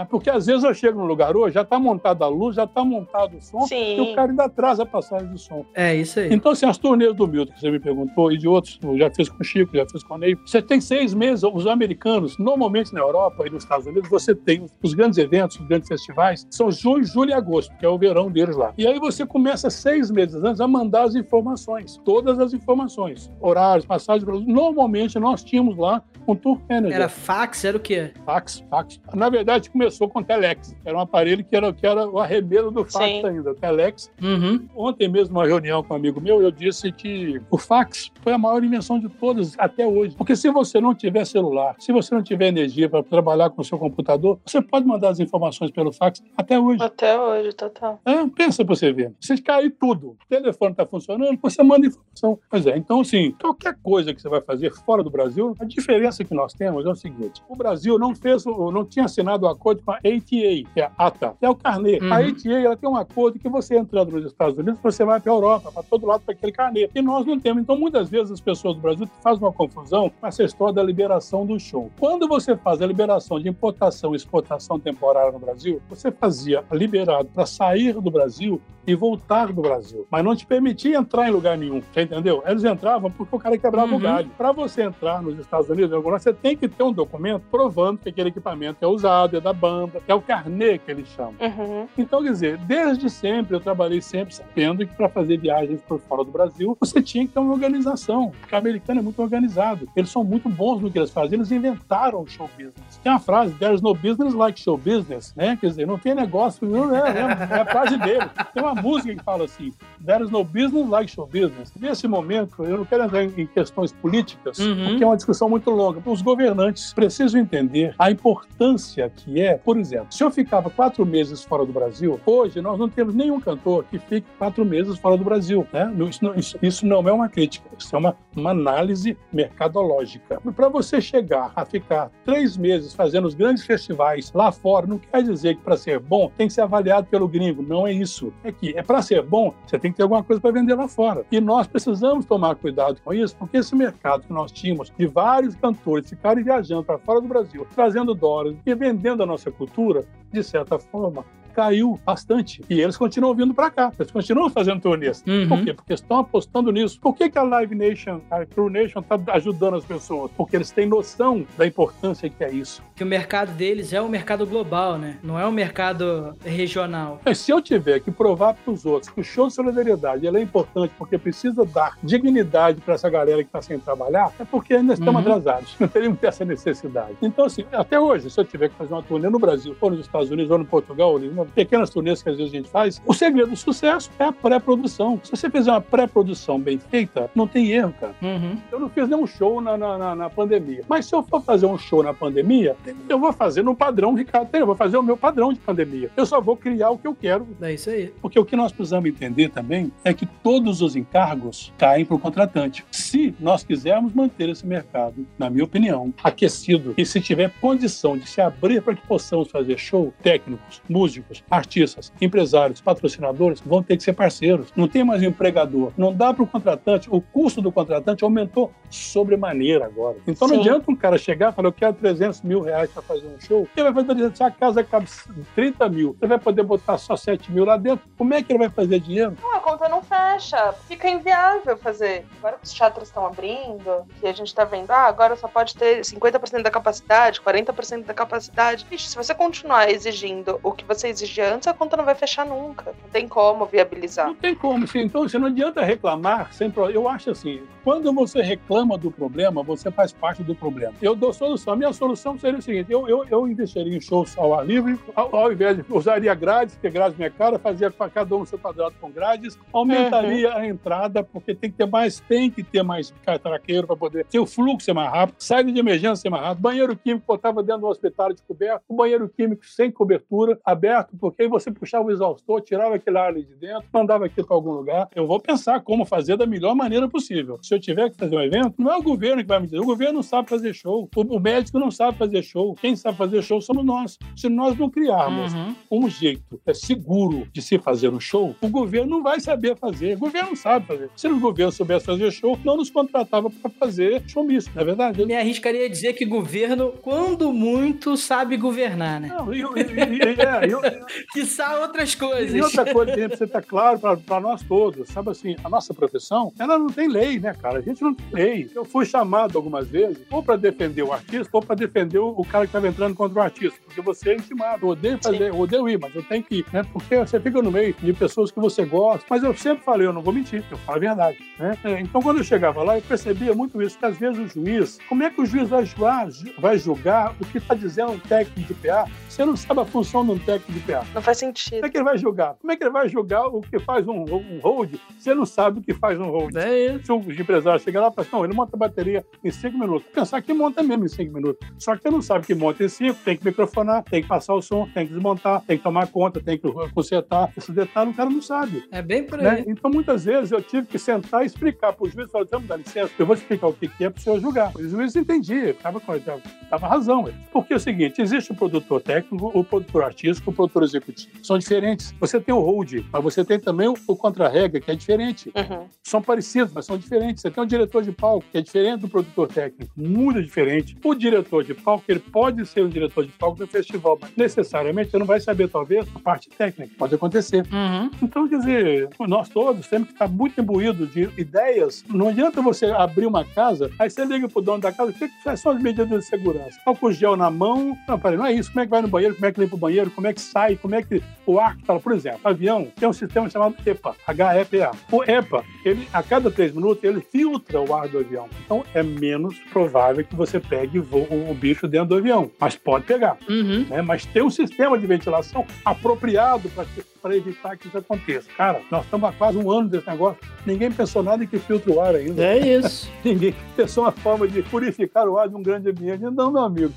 Speaker 3: Tá? Porque às vezes eu chego no lugar hoje, já está montada a luz, já está montado o som, Sim. e o cara ainda atrasa a passagem do som.
Speaker 1: É isso aí.
Speaker 3: Então, assim, as turnês do Milton, que você me perguntou, e de outros, já fiz com o Chico, já fiz com o Ney, você tem seis meses, os americanos, normalmente na Europa e nos Estados Unidos, você tem os grandes eventos, os grandes festivais, são junho, julho e agosto, que é o verão deles lá. E aí você começa seis meses antes a mandar as informações, todas as informações, horários, passagens. Normalmente nós tínhamos lá um tour manager.
Speaker 1: Era fax? Era o quê?
Speaker 3: Fax, fax. Na verdade, começou com telex. Era um aparelho que era, que era o arremedo do fax Sim. ainda, telex.
Speaker 1: Uhum.
Speaker 3: Ontem mesmo, numa reunião com um amigo meu, eu disse que o fax foi a maior invenção de todas até hoje. Porque se você não tiver celular, se você não tiver energia para trabalhar com o seu computador, você pode mandar as informações pelo fax até hoje.
Speaker 2: Até hoje, total.
Speaker 3: É, pensa para você ver. Se cair tudo, o telefone está funcionando, você manda informação. Pois é, então, assim, qualquer coisa que você vai fazer fora do Brasil, a diferença que nós temos é o seguinte: o Brasil não fez, não tinha assinado o um acordo com a ATA, que é a ATA, é o carnê. Uhum. A ATA ela tem um acordo que você entrando nos Estados Unidos, você vai para a Europa, para todo lado para aquele carnê. E nós não temos. Então, muitas vezes as pessoas do Brasil fazem uma confusão com essa história da liberação do show. Quando você faz a liberação de importação e exportação temporária no Brasil, você fazia liberado para sair do Brasil e voltar do Brasil, mas não te permitia entrar em lugar nenhum, você entendeu? Eles entravam porque o cara quebrava uhum. o galho. Para você entrar nos Estados Unidos, você tem que ter um documento provando que aquele equipamento é usado, é da banda, é o carnê que eles chamam.
Speaker 2: Uhum.
Speaker 3: Então, quer dizer, desde sempre eu trabalhei sempre sabendo que para fazer viagens por fora do Brasil, você tinha que ter uma organização, porque o americano é muito organizado. Eles são muito bons no que eles fazem, eles inventaram o show business. Tem uma frase, there's no business like show business, né? Quer dizer, não tem negócio, não é, é, é a frase dele. Tem uma música que fala assim, there is no business like show business. Nesse momento, eu não quero entrar em questões políticas, uhum. porque é uma discussão muito longa. Os governantes precisam entender a importância que é, por exemplo, se eu ficava quatro meses fora do Brasil, hoje nós não temos nenhum cantor que fique quatro meses fora do Brasil. Né? Isso, não, isso, isso não é uma crítica, isso é uma, uma análise mercadológica. Para você chegar a ficar três meses fazendo os grandes festivais lá fora, não quer dizer que para ser bom tem que ser avaliado pelo gringo. Não é isso. É que é para ser bom, você tem que ter alguma coisa para vender lá fora. E nós precisamos tomar cuidado com isso, porque esse mercado que nós tínhamos de vários cantores ficarem viajando para fora do Brasil, trazendo dólares e vendendo a nossa cultura, de certa forma, caiu bastante. E eles continuam vindo para cá. Eles continuam fazendo turnês. Uhum. Por quê? Porque estão apostando nisso. Por que, que a Live Nation, a True Nation, está ajudando as pessoas? Porque eles têm noção da importância que é isso.
Speaker 1: Que o mercado deles é um mercado global, né? Não é um mercado regional.
Speaker 3: Se eu tiver que provar para os outros que o show de solidariedade é importante porque precisa dar dignidade para essa galera que está sem trabalhar, é porque ainda estamos uhum. atrasados. Não teríamos essa necessidade. Então, assim, até hoje, se eu tiver que fazer uma turnê no Brasil, ou nos Estados Unidos, ou no Portugal, ou no pequenas turnês que às vezes a gente faz. O segredo do sucesso é a pré-produção. Se você fizer uma pré-produção bem feita, não tem erro, cara. Uhum. Eu não fiz nenhum show na, na, na, pandemia. Mas se eu for fazer um show na pandemia, eu vou fazer no padrão Ricardo Eu vou fazer o meu padrão de pandemia. Eu só vou criar o que eu quero.
Speaker 1: É isso aí.
Speaker 3: Porque o que nós precisamos entender também é que todos os encargos caem para o contratante. Se nós quisermos manter esse mercado, na minha opinião, aquecido, e se tiver condição de se abrir para que possamos fazer show, técnicos, músicos, artistas, empresários, patrocinadores vão ter que ser parceiros. Não tem mais um empregador. Não dá para o contratante, o custo do contratante aumentou sobremaneira agora. Então Sim. não adianta um cara chegar e falar, eu quero 300 mil reais para fazer um show. Ele vai fazer, se a casa cabe 30 mil, ele vai poder botar só 7 mil lá dentro. Como é que ele vai fazer dinheiro?
Speaker 2: Não, a conta não fecha. Fica inviável fazer. Agora que os teatros estão abrindo, que a gente está vendo, ah, agora só pode ter 50% da capacidade, 40% da capacidade. Vixe, se você continuar exigindo o que você exigia antes, a conta não vai fechar nunca. Não tem como viabilizar.
Speaker 3: Não tem como. Então, você não adianta reclamar sempre. Eu acho assim, quando você reclama do problema, você faz parte do problema. Eu dou solução. A minha solução seria o seguinte: eu, eu, eu investiria em shows ao ar livre, ao, ao invés de usaria grades, porque grades minha cara, fazia para cada um seu quadrado com grades, aumentaria uhum. a entrada, porque tem que ter mais, tem que ter mais traqueiro para poder ter o fluxo ser mais rápido, saída de emergência ser mais rápido, banheiro químico botava dentro do hospital de coberto, o banheiro químico sem cobertura, aberto, porque aí você puxava o exaustor, tirava aquele ar ali de dentro, mandava aquilo para algum lugar. Eu vou pensar como fazer da melhor maneira possível. Se eu tiver que fazer um evento, não é o governo que vai me dizer. O governo não sabe fazer show. O, médico não sabe fazer show. Quem sabe fazer show somos nós. Se nós não criarmos uhum. um jeito é, seguro de se fazer um show, o governo não vai saber fazer. O governo não sabe fazer. Se o governo soubesse fazer show, não nos contratava para fazer showmício, não é verdade?
Speaker 1: Me arriscaria a dizer que governo, quando muito, sabe governar, né? Não, eu, eu, eu, é, eu, que são outras coisas.
Speaker 3: E outra coisa que precisa estar claro para nós todos, sabe assim, a nossa profissão, ela não tem lei, né, cara? A gente não tem lei. Eu fui chamado algumas vezes, ou para defender o artista, ou para defender o cara que estava entrando contra o artista, porque você é intimado. Eu odeio fazer, eu odeio ir, mas eu tenho que ir, né? Porque você fica no meio de pessoas que você gosta. Mas eu sempre falei, eu não vou mentir, eu falo a verdade, né? É, então, quando eu chegava lá, eu percebia muito isso, que às vezes o juiz, como é que o juiz vai julgar, vai julgar o que está dizendo um técnico de PA? Você não sabe a função de um técnico de PA.
Speaker 2: Não faz sentido.
Speaker 3: Como é que ele vai julgar? Como é que ele vai julgar o que faz um, um hold? Você não sabe o que faz um hold.
Speaker 1: É isso.
Speaker 3: Se o empresário chegar lá e falar assim, não, ele monta a bateria em cinco minutos. Pensar que monta mesmo em cinco minutos. Só que você não sabe que monta em cinco, tem que microfonar, tem que passar o som, tem que desmontar, tem que tomar conta, tem que consertar. Esse detalhe o cara não sabe.
Speaker 1: É bem por aí.
Speaker 3: Né? Então, muitas vezes, eu tive que sentar e explicar para o juiz, falar, dá licença, eu vou explicar o que é para o senhor julgar. O juiz entendia, estava tava razão. Porque é o seguinte, existe o produtor técnico, o produtor artístico, o produtor executivo. São diferentes. Você tem o hold, mas você tem também o, o contra-regra, que é diferente. Uhum. São parecidos, mas são diferentes. Você tem o diretor de palco, que é diferente do produtor técnico, muito diferente. O diretor de palco, ele pode ser um diretor de palco do festival, mas necessariamente ele não vai saber, talvez, a parte técnica. Pode acontecer. Uhum. Então, quer dizer, nós todos temos que estar muito imbuídos de ideias. Não adianta você abrir uma casa, aí você liga pro dono da casa, o que, que são as medidas de segurança? Álcool gel na mão. Não, peraí, não é isso. Como é que vai no banheiro? Como é que limpa o banheiro? Como é que sai? Como é que o ar fala? Por exemplo, avião tem um sistema chamado EPA, H-E-P-A. O EPA, ele, a cada três minutos, ele filtra o ar do avião. Então, é menos provável que você pegue o, o bicho dentro do avião. Mas pode pegar. Uhum. Né? Mas tem um sistema de ventilação apropriado para evitar que isso aconteça. Cara, nós estamos há quase um ano desse negócio. Ninguém pensou nada em que filtra o ar ainda.
Speaker 1: É isso.
Speaker 3: Ninguém pensou uma forma de purificar o ar de um grande ambiente. Não, meu amigo.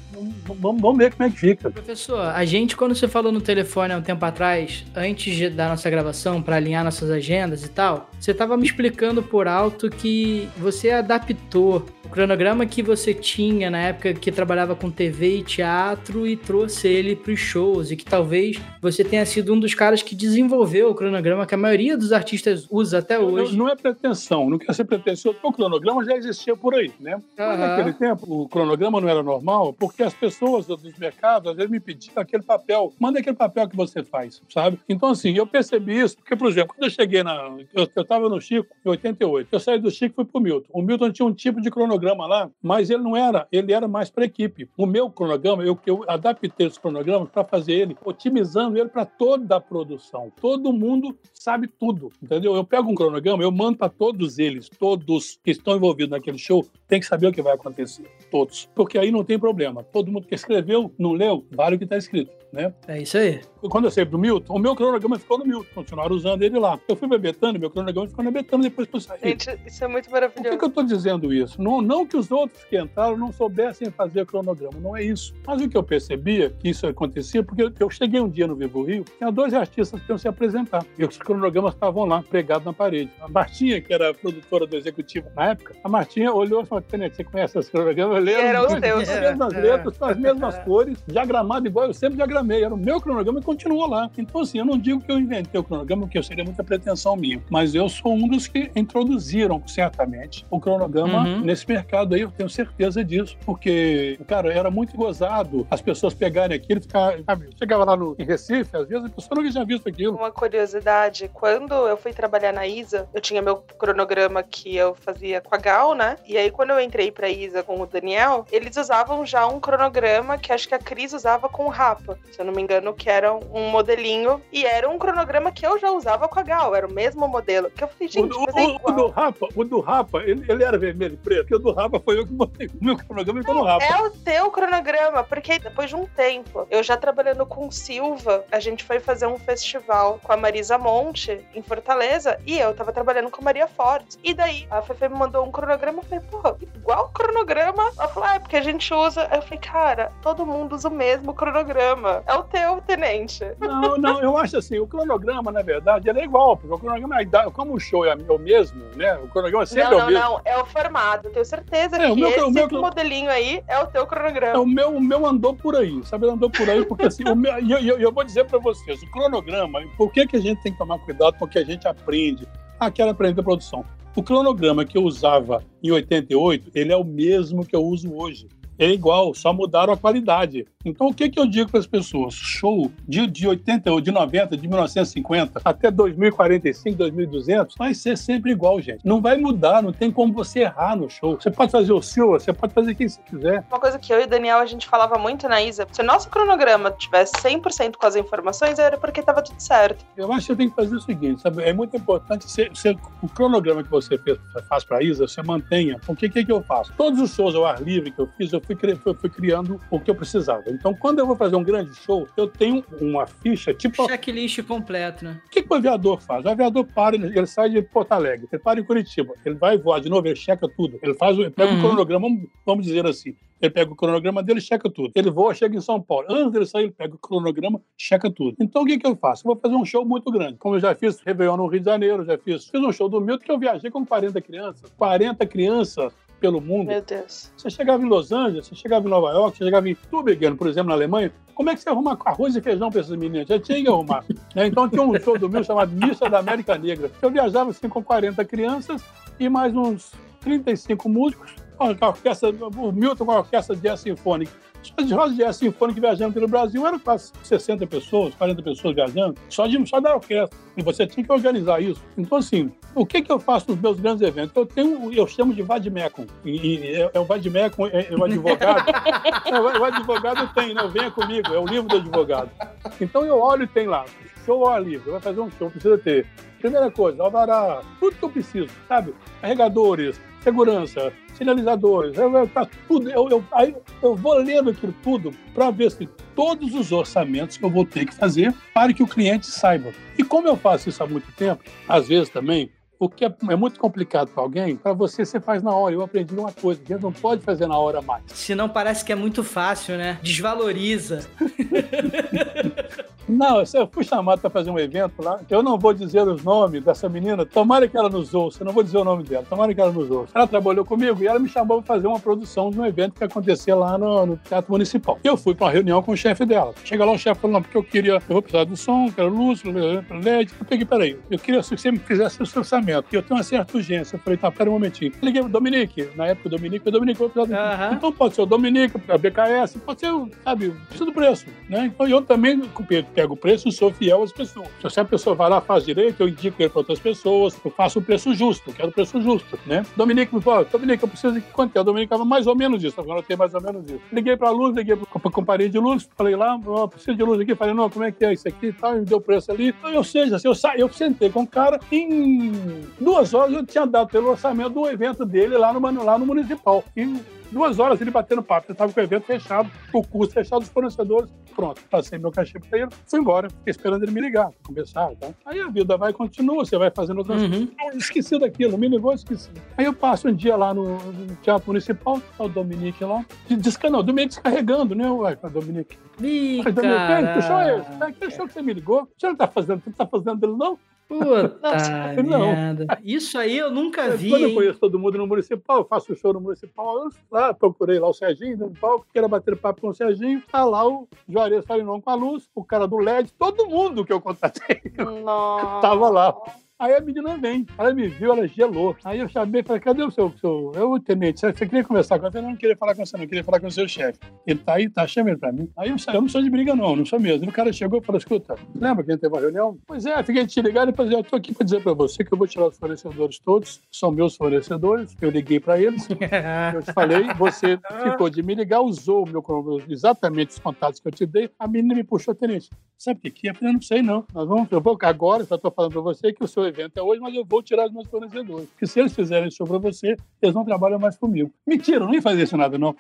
Speaker 3: Vamos, vamos ver como é que fica.
Speaker 1: Professor, a gente, quando você falou no telefone há um tempo atrás, antes da nossa gravação, para alinhar nossas agendas e tal, você estava me explicando por alto que você adaptou o cronograma que você tinha na época que trabalhava com TV e teatro e trouxe ele para os shows e que talvez você tenha sido um dos caras que desenvolveu o cronograma que a maioria dos artistas usa até hoje.
Speaker 3: Não, não é pretensão, não quer ser pretensioso, o cronograma já existia por aí, né? Uhum. Mas naquele tempo o cronograma não era normal porque as pessoas dos mercados às vezes me pediam aquele papel, manda aquele papel que você faz, sabe? Então assim, eu percebi isso porque, por exemplo, quando eu cheguei na... Eu, eu estava no Chico em 88. Eu saí do Chico e fui pro Milton. O Milton tinha um tipo de cronograma lá, mas ele não era, ele era mais para equipe. O meu cronograma, eu, eu adaptei esse cronograma para fazer ele, otimizando ele para toda a produção. Todo mundo sabe tudo, entendeu? Eu pego um cronograma, eu mando para todos eles, todos que estão envolvidos naquele show, tem que saber o que vai acontecer. Todos. Porque aí não tem problema. Todo mundo que escreveu, não leu, vale o que está escrito. Né?
Speaker 1: É isso aí.
Speaker 3: Quando eu saí pro Milton, o meu cronograma ficou no Milton, continuaram usando ele lá. Eu fui pra Betânia, meu cronograma ficou na Betânia depois que eu saí.
Speaker 2: Gente, isso é muito maravilhoso.
Speaker 3: Por que, que eu tô dizendo isso? Não, não que os outros que entraram não soubessem fazer cronograma, não é isso. Mas o que eu percebia que isso acontecia, porque eu cheguei um dia no Vivo Rio, tinha dois artistas que iam se apresentar, e os cronogramas estavam lá, pregados na parede. A Martinha, que era a produtora do executivo na época, a Martinha olhou e falou: você conhece esses cronogramas? Eu lembro.
Speaker 2: Era os teus.
Speaker 3: As mesmas letras, com as mesmas cores, diagramado igual eu sempre diagramei. Era o meu cronograma e continuou lá. Então, assim, eu não digo que eu inventei o cronograma, porque seria muita pretensão minha, mas eu sou um dos que introduziram, certamente, o cronograma uhum. nesse mercado aí, eu tenho certeza disso, porque, cara, era muito gozado as pessoas pegarem aquilo e ficar, sabe, chegava lá no, em Recife, às vezes a pessoa nunca tinha visto aquilo.
Speaker 2: Uma curiosidade, quando eu fui trabalhar na ISA, eu tinha meu cronograma que eu fazia com a Gal, né? E aí, quando eu entrei pra ISA com o Daniel, eles usavam já um cronograma que acho que a Cris usava com o Rapa, se eu não me engano, que era um modelinho, e era um cronograma que eu já usava com a Gal, era o mesmo modelo. Que eu falei, gente,
Speaker 3: o, mas é igual. O do Rapa, o do Rapa ele, ele era vermelho e preto, porque o do Rapa foi eu que botei o meu cronograma ficou no Rapa.
Speaker 2: É o teu cronograma, porque depois de um tempo, eu já trabalhando com Silva, a gente foi fazer um festival com a Marisa Monte, em Fortaleza, e eu tava trabalhando com a Maria Fortes. E daí, a Fefe me mandou um cronograma, eu falei, pô, igual cronograma? Ela falou, ah, é porque a gente usa. Eu falei, cara, todo mundo usa o mesmo cronograma. É o teu, tenente.
Speaker 3: Não, não, eu acho assim, o cronograma, na verdade, ele é igual, porque o cronograma, é como o show é o mesmo, né? O cronograma sempre
Speaker 2: não,
Speaker 3: é o mesmo.
Speaker 2: Não, não, é o formato. Tenho certeza é, que meu, esse o meu, modelinho aí é o teu cronograma. É,
Speaker 3: o, meu, o meu andou por aí, sabe? Ele andou por aí, porque assim, o meu, eu, eu, eu, vou dizer para vocês, o cronograma, por que, que a gente tem que tomar cuidado com o que a gente aprende? Aquela aprende a produção. O cronograma que eu usava em 88, ele é o mesmo que eu uso hoje é igual, só mudaram a qualidade. Então, o que, que eu digo para as pessoas? Show de, de 80, de 90, de 1950 até 2045, 2200, vai ser sempre igual, gente. Não vai mudar, não tem como você errar no show. Você pode fazer o seu, você pode fazer quem você quiser.
Speaker 2: Uma coisa que eu e Daniel a gente falava muito na Isa, se o nosso cronograma tivesse 100% com as informações, era porque estava tudo certo.
Speaker 3: Eu acho que você tem que fazer o seguinte, sabe? É muito importante você, você, o cronograma que você fez, faz para a Isa, você mantenha. O que, que, que eu faço? Todos os shows ao ar livre que eu fiz, eu fui, fui criando o que eu precisava. Então, quando eu vou fazer um grande show, eu tenho uma ficha tipo.
Speaker 1: Checklist completo, né?
Speaker 3: O que, que o aviador faz? O aviador para, ele sai de Porto Alegre, ele para em Curitiba, ele vai voar de novo, ele checa tudo. Ele faz, ele pega uhum. o cronograma, vamos dizer assim. Ele pega o cronograma dele, checa tudo. Ele voa, chega em São Paulo. Antes dele sair, ele pega o cronograma, checa tudo. Então, o que, que eu faço? Eu vou fazer um show muito grande. Como eu já fiz Réveillon no Rio de Janeiro, já fiz. Fiz um show do Milton que eu viajei com 40 crianças. 40 crianças pelo mundo.
Speaker 2: Meu Deus.
Speaker 3: Você chegava em Los Angeles, você chegava em Nova York, você chegava em Tübingen, por exemplo, na Alemanha, como é que você arruma arroz e feijão para esses meninos? Já tinha que arrumar. né? Então tinha um show do meu chamado Missa da América Negra. Eu viajava assim com 40 crianças e mais uns 35 músicos, a orquestra, o Milton com a orquestra de jazz sinfônica. Só de rosa de jazz sinfônica viajando pelo Brasil eram quase 60 pessoas, 40 pessoas viajando, só, de, só da orquestra. E você tinha que organizar isso. Então, assim, o que, que eu faço nos meus grandes eventos? Eu tenho, eu chamo de vademecum. E, e é, é, o vademecum, é, é o advogado. é, o advogado tem, né? Venha comigo, é o livro do advogado. Então eu olho e tem lá, show ao livre, vai fazer um show, precisa ter. Primeira coisa, alvará, tudo que eu preciso, sabe? Carregadores, segurança, sinalizadores, eu, tá tudo. Eu, eu, eu vou lendo aquilo tudo para ver se todos os orçamentos que eu vou ter que fazer para que o cliente saiba. E como eu faço isso há muito tempo, às vezes também, o que é, é muito complicado para alguém, para você você faz na hora. Eu aprendi uma coisa, que não pode fazer na hora mais.
Speaker 1: Senão parece que é muito fácil, né? Desvaloriza.
Speaker 3: Não, eu fui chamado para fazer um evento lá. Eu não vou dizer os nomes dessa menina. Tomara que ela nos ouça. Eu não vou dizer o nome dela. Tomara que ela nos ouça. Ela trabalhou comigo e ela me chamou para fazer uma produção de um evento que acontecia lá no, no Teatro Municipal. Eu fui para uma reunião com o chefe dela. Chega lá, o chefe falou: não, porque eu queria, eu vou precisar do som, quero luz, LED. Eu peguei, peraí, eu queria que você me fizesse esse orçamento. Eu tenho uma certa urgência. Eu falei: tá, pera um momentinho. Liguei pro Dominique. Na época, o Dominique, o Dominique, eu vou precisar do... Então pode ser o Dominique, a BKS, pode ser, sabe, precisa do preço. Né? Então eu também, pego o preço e sou fiel às pessoas. Se a pessoa vai lá, faz direito, eu indico ele para outras pessoas, eu faço o preço justo, quero o preço justo, né? Dominique me falou, Dominique, eu preciso de quanto é? A Dominique falou, mais ou menos isso, agora eu tenho mais ou menos isso. Liguei para a luz, liguei para a companhia de luz, falei lá, oh, preciso de luz aqui, falei, não, como é que é isso aqui e tal, me deu o preço ali. Ou seja, eu, sa... eu sentei com o cara, em duas horas eu tinha dado pelo orçamento do evento dele lá no, lá no municipal. E duas horas ele batendo papo. Eu estava com o evento fechado, o custo fechado dos fornecedores. Pronto, passei meu cachê para ele, fui embora. Fiquei esperando ele me ligar, conversar. Tá? Aí a vida vai continua, você vai fazendo outras uhum. coisas. Esqueci daquilo, me ligou, esqueci. Aí eu passo um dia lá no, no Teatro Municipal, tá o Dominique lá, descanando, o Dominique descarregando, né? Ué, Dominique.
Speaker 1: Ih, Dominique,
Speaker 3: que show é esse? Que show que você me ligou? Você não tá fazendo, você não tá fazendo dele, não?
Speaker 1: Puta não. Isso aí eu nunca vi.
Speaker 3: Quando eu conheço todo mundo no municipal, eu faço show no municipal, eu lá procurei lá o Serginho no palco, queria bater papo com o Serginho, tá lá o Juarez Salinon com a luz, o cara do LED, todo mundo que eu contatei.
Speaker 2: Nossa.
Speaker 3: Tava lá. Aí a menina vem, ela me viu, ela gelou. Aí eu chamei e falei, cadê o seu, seu eu, tenente, você, queria conversar com você? Eu não queria falar com você, não queria falar com o seu chefe. Ele tá aí, tá, chama ele pra mim. Aí eu, eu não sou de briga não, não sou mesmo. E o cara chegou e falou, escuta, lembra que a gente teve uma reunião? Pois é, fiquei te ligar e depois eu tô aqui pra dizer pra você que eu vou tirar os fornecedores todos, são meus fornecedores, eu liguei pra eles, eu te falei, você ficou de me ligar, usou meu, exatamente os contatos que eu te dei, a menina me puxou, tenente, sabe o que que é? Eu falei, não sei não, nós vamos, eu vou agora, só tô falando pra você que o seu evento é hoje, mas eu eu vou tirar os meus fornecedores. Porque se eles fizerem isso para você, eles não trabalham mais comigo. Mentira, não ia fazer isso nada, não.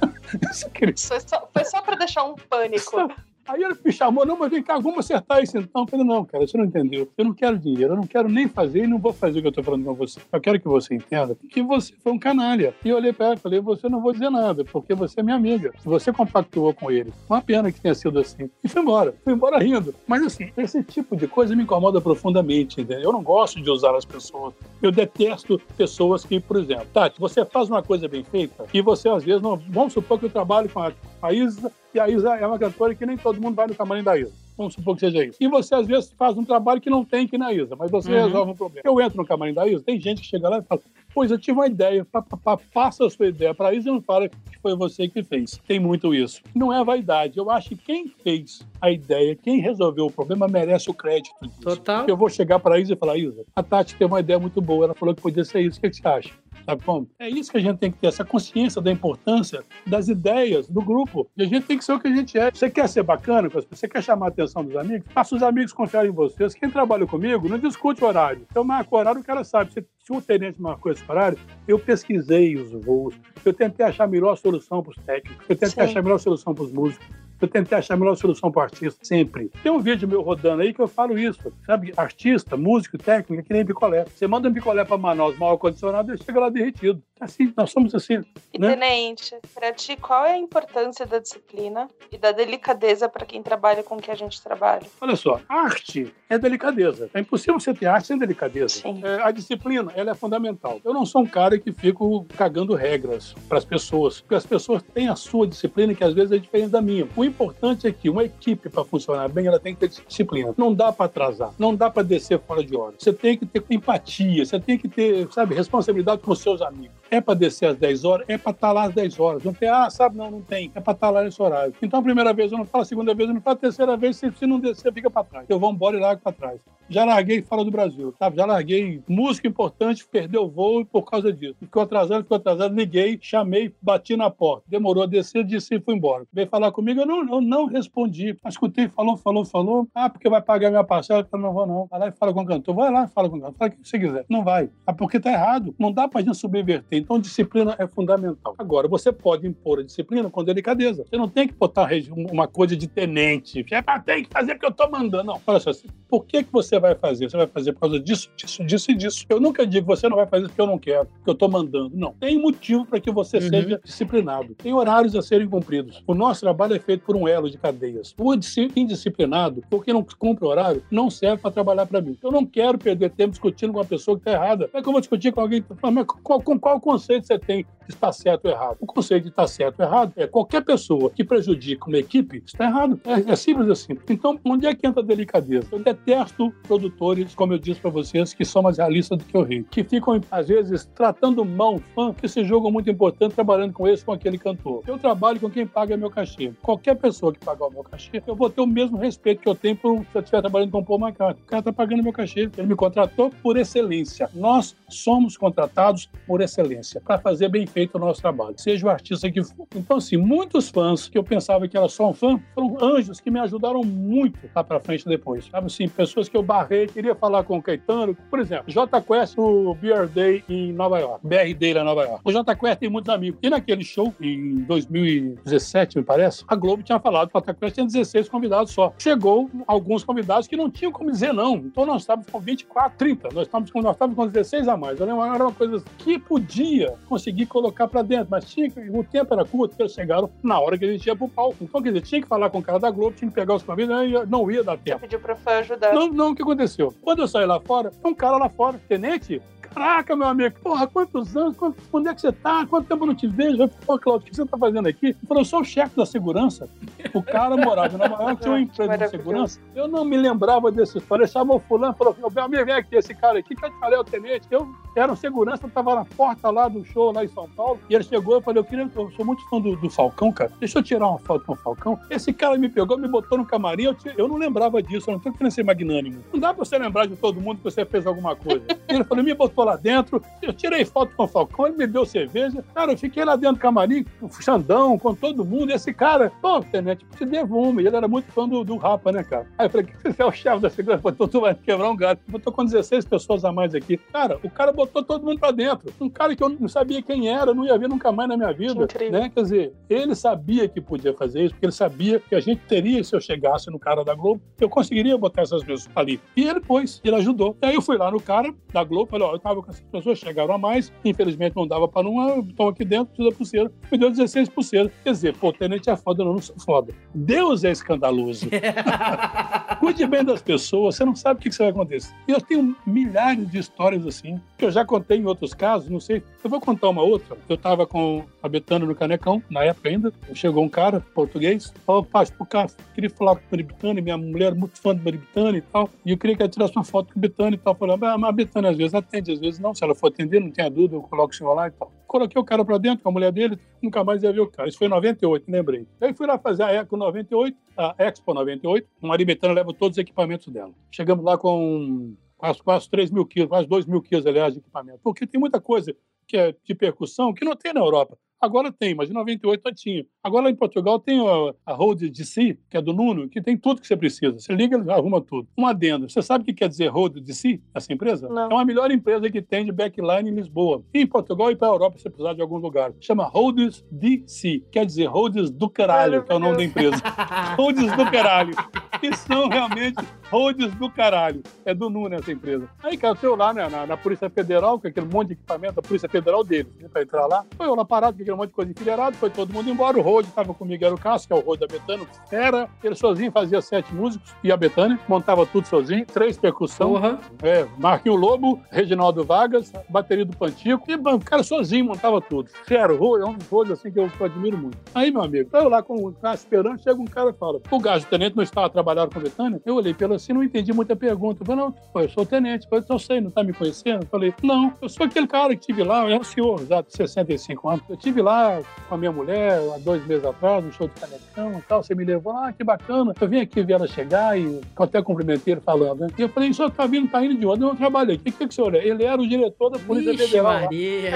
Speaker 2: foi só, foi só para deixar um pânico.
Speaker 3: Aí ele me chamou, não, mas vem cá, vamos acertar isso então. Eu falei, não, cara, você não entendeu. Eu não quero dinheiro, eu não quero nem fazer e não vou fazer o que eu estou falando com você. Eu quero que você entenda que você foi um canalha. E eu olhei para ela e falei, você não vou dizer nada, porque você é minha amiga. Você compactuou com ele. Uma pena que tenha sido assim. E fui embora. Fui embora rindo. Mas assim, esse tipo de coisa me incomoda profundamente, entendeu? Eu não gosto de usar as pessoas. Eu detesto pessoas que, por exemplo, Tati, você faz uma coisa bem feita e você às vezes não. Vamos supor que eu trabalho com a, a Isa e a Isa é uma cantora que nem todo mundo vai no camarim da Isa. Vamos supor que seja isso. E você, às vezes, faz um trabalho que não tem aqui na Isa, mas você uhum. resolve um problema. Eu entro no camarim da Isa, tem gente que chega lá e fala: Pois eu tive uma ideia, pá, pá, pá, passa a sua ideia para a Isa e não fala que foi você que fez. Tem muito isso. Não é vaidade. Eu acho que quem fez a ideia, quem resolveu o problema, merece o crédito disso.
Speaker 1: Total.
Speaker 3: Eu vou chegar para a Isa e falar: Isa, a Tati tem uma ideia muito boa, ela falou que podia ser isso. O que você acha? Sabe como? É isso que a gente tem que ter, essa consciência da importância das ideias do grupo. E a gente tem que ser o que a gente é. Você quer ser bacana, você quer chamar a atenção dos amigos? Faça os amigos confiarem em vocês. Quem trabalha comigo, não discute o horário. Eu marco o horário, o cara sabe. Se, se o tenente marcou esse horário, eu pesquisei os voos, eu tentei achar a melhor solução para os técnicos, eu tentei Sim. achar a melhor solução para os músicos. Eu tentei achar a melhor solução para o artista, sempre. Tem um vídeo meu rodando aí que eu falo isso. Sabe, artista, músico, técnico, é que nem picolé. Você manda um picolé para Manaus mal acondicionado, ele chega lá derretido. Assim, nós somos assim.
Speaker 2: E,
Speaker 3: né?
Speaker 2: Tenente, para ti, qual é a importância da disciplina e da delicadeza para quem trabalha com o que a gente trabalha?
Speaker 3: Olha só, arte é delicadeza. É impossível você ter arte sem delicadeza. É, a disciplina, ela é fundamental. Eu não sou um cara que fico cagando regras para as pessoas, porque as pessoas têm a sua disciplina que às vezes é diferente da minha. O importante é que uma equipe, para funcionar bem, ela tem que ter disciplina. Não dá para atrasar, não dá para descer fora de hora. Você tem que ter empatia, você tem que ter, sabe, responsabilidade com os seus amigos. É para descer às 10 horas, é para estar tá lá às 10 horas. Não tem, ah, sabe, não, não tem. É para estar tá lá nesse horário. Então, a primeira vez eu não falo, a segunda vez eu não falo, a terceira vez, se, se não descer, fica para trás. Eu vou embora e largo para trás. Já larguei fora do Brasil, sabe? Já larguei música importante, perdeu o voo por causa disso. Ficou atrasado, ficou atrasado, liguei, chamei, bati na porta. Demorou a descer, disse e fui embora. Veio falar comigo, eu não, eu não respondi. Escutei, falou, falou, falou. Ah, porque vai pagar minha parcela. Eu não vou não. Vai lá e fala com o cantor. Vai lá e fala com o cantor. Fala o que você quiser. Não vai. Ah, porque tá errado. Não dá pra gente subverter. Então, disciplina é fundamental. Agora, você pode impor a disciplina com delicadeza. Você não tem que botar uma coisa de tenente. É, tem que fazer porque eu tô mandando. Não. Olha só, por que, que você vai fazer? Você vai fazer por causa disso, disso, disso e disso. Eu nunca digo, você não vai fazer porque eu não quero, porque eu tô mandando. Não. Tem motivo para que você uhum. seja disciplinado. Tem horários a serem cumpridos. O nosso trabalho é feito por um elo de cadeias. O indisciplinado, porque não cumpre o horário, não serve para trabalhar para mim. Eu não quero perder tempo discutindo com uma pessoa que está errada. Como é que eu vou discutir com alguém? Mas qual, com qual conceito você tem de estar certo ou errado? O conceito de estar certo ou errado é qualquer pessoa que prejudica uma equipe está errado. É, é simples assim. Então, onde é que entra a delicadeza? Eu detesto produtores, como eu disse para vocês, que são mais realistas do que o rei, que ficam, às vezes, tratando mal um fã, que esse jogo é muito importante, trabalhando com esse, com aquele cantor. Eu trabalho com quem paga meu cachê. Qualquer pessoa que pagar o meu cachê, eu vou ter o mesmo respeito que eu tenho por, se eu estiver trabalhando com o Paul McCartney. O cara está pagando meu cachê. Ele me contratou por excelência. Nós somos contratados por excelência, para fazer bem feito o nosso trabalho, seja o artista que for. Então, assim, muitos fãs que eu pensava que era só um fã, foram anjos que me ajudaram muito lá para frente depois. Sabe assim, pessoas que eu barrei, queria falar com o Caetano, por exemplo, J Quest no Beer Day em Nova York, BR Day lá em Nova York. O J Quest tem muitos amigos. E naquele show, em 2017, me parece, a Globo tinha falado que o J Quest tinha 16 convidados só. Chegou alguns convidados que não tinham como dizer não. Então nós estávamos com 24, 30. Nós estávamos com, nós estávamos com 16 a mais. Era uma coisa que podia conseguir colocar para dentro, mas tinha o tempo era curto, porque eles chegaram na hora que a gente ia pro palco. Então, quer dizer, tinha que falar com o cara da Globo, tinha que pegar os convidados, não ia dar tempo.
Speaker 2: Você pediu pra fã ajudar.
Speaker 3: Não, não, o que aconteceu? Quando eu saí lá fora, um cara lá fora, tenente, Caraca, meu amigo, porra, quantos anos? Quanto, onde é que você tá? Quanto tempo eu não te vejo? Eu falei, pô, Claudio, o que você tá fazendo aqui? Ele falou, eu sou o chefe da segurança. O cara morava em Nova York, tinha uma empresa de segurança. Eu não me lembrava dessa história. Ele chamou o fulano e falou, meu amigo, vem aqui, esse cara aqui, que eu te falei, o tenente. Eu era um segurança, eu tava na porta lá do show, lá em São Paulo, e ele chegou, eu falei, eu queria, eu sou muito fã do, do Falcão, cara. Deixa eu tirar uma foto com o Falcão. Esse cara me pegou, me botou no camarim, eu, eu não lembrava disso, eu não tô querendo ser magnânimo. Não dá pra você lembrar de todo mundo que você fez alguma coisa. ele falou, me botou lá dentro, eu tirei foto com o Falcão, ele me deu cerveja. Cara, eu fiquei lá dentro do camarim, com o Xandão, com todo mundo. E esse cara, pô, Tenente, te devume. Ele era muito fã do, do Rapa, né, cara? Aí eu falei, que você é o chefe da segurança? Pô, tu vai quebrar um gato. Eu tô com 16 pessoas a mais aqui. Cara, o cara botou todo mundo pra dentro. Um cara que eu não sabia quem era, não ia ver nunca mais na minha vida. Né? Quer dizer, ele sabia que podia fazer isso, porque ele sabia que a gente teria, se eu chegasse no cara da Globo, eu conseguiria botar essas pessoas ali. E ele pôs, ele ajudou. E aí eu fui lá no cara da Globo, falei, ó, eu tava com essas pessoas, chegaram a mais, infelizmente não dava para não, estão aqui dentro, precisa pulseira, me deu 16 pulseiras. Quer dizer, pô, tenente é foda, não, não sou foda. Deus é escandaloso. Cuide bem das pessoas, você não sabe o que, que vai acontecer. E eu tenho milhares de histórias assim, que eu já contei em outros casos, não sei. Eu vou contar uma outra. Eu estava com a Betânia no Canecão, na época ainda, chegou um cara, português, falou, Paz, por cá, queria falar com a Betânia, minha mulher é muito fã da Betânia e tal, e eu queria que ela tirasse uma foto com a Betânia e tal. Falei, ah, mas a Betânia às vezes atende, às vezes não. Se ela for atender, não tenha dúvida, eu coloco o senhor lá e tal. Coloquei o cara pra dentro com a mulher dele, nunca mais ia ver o cara. Isso foi em 98, lembrei. Aí fui lá fazer a Eco 98, a Expo 98, uma Betânia leva todos os equipamentos dela. Chegamos lá com quase, quase 3 mil quilos, quase 2 mil quilos, aliás, de equipamento. Porque tem muita coisa que é de percussão que não tem na Europa. Agora tem, mas em 98 não tinha. Agora em Portugal tem a, a Rode DC, que é do Nuno, que tem tudo que você precisa. Você liga, arruma tudo. Um adendo. Você sabe o que quer dizer Rode DC, essa empresa?
Speaker 2: Não.
Speaker 3: É uma melhor empresa que tem de backline em Lisboa. E em Portugal e para a Europa, se precisar de algum lugar. Chama Rhodes DC. Quer dizer Rhodes do caralho, que é o nome da empresa. Rhodes do caralho. Que são realmente Rhodes do caralho. É do Nuno essa empresa. Aí, cara, eu lá né, na, na, Polícia Federal, com aquele monte de equipamento da Polícia Federal deles, né, para entrar lá. Foi eu lá parado, aquele monte de coisa enfileirada, foi todo mundo embora. O Rode estava comigo, era o Cássio, que é o Rode da Betânia. Era, ele sozinho fazia sete músicos, e a Betânia montava tudo sozinho, três percussão.
Speaker 1: Uhum.
Speaker 3: É, Marquinho Lobo, Reginaldo Vargas, bateria do Pantico, e o cara sozinho montava tudo. Sério, o é um Rode assim que eu, admiro muito. Aí, meu amigo, eu lá com o Cássio esperando, chega um cara e fala: o gajo tenente não estava trabalhando com a Betânia? Eu olhei pelo assim, não entendi muita pergunta. Eu falei, não, pô, eu sou tenente. Eu falei, então sei, não tá me conhecendo? Eu falei, não, eu sou aquele cara que tive lá, é um senhor, já de 65 anos. Eu tive lá com a minha mulher há dois meses atrás, no show de Canecão e tal. Você me levou lá, ah, que bacana. Eu vim aqui ver ela chegar e até cumprimentei ele falando, né? E eu falei, o senhor tá vindo, tá indo de onde? Eu não trabalho aqui. O que, que o senhor é? Ele era o diretor da Polícia
Speaker 1: Ixi,
Speaker 3: Federal.
Speaker 1: Maria.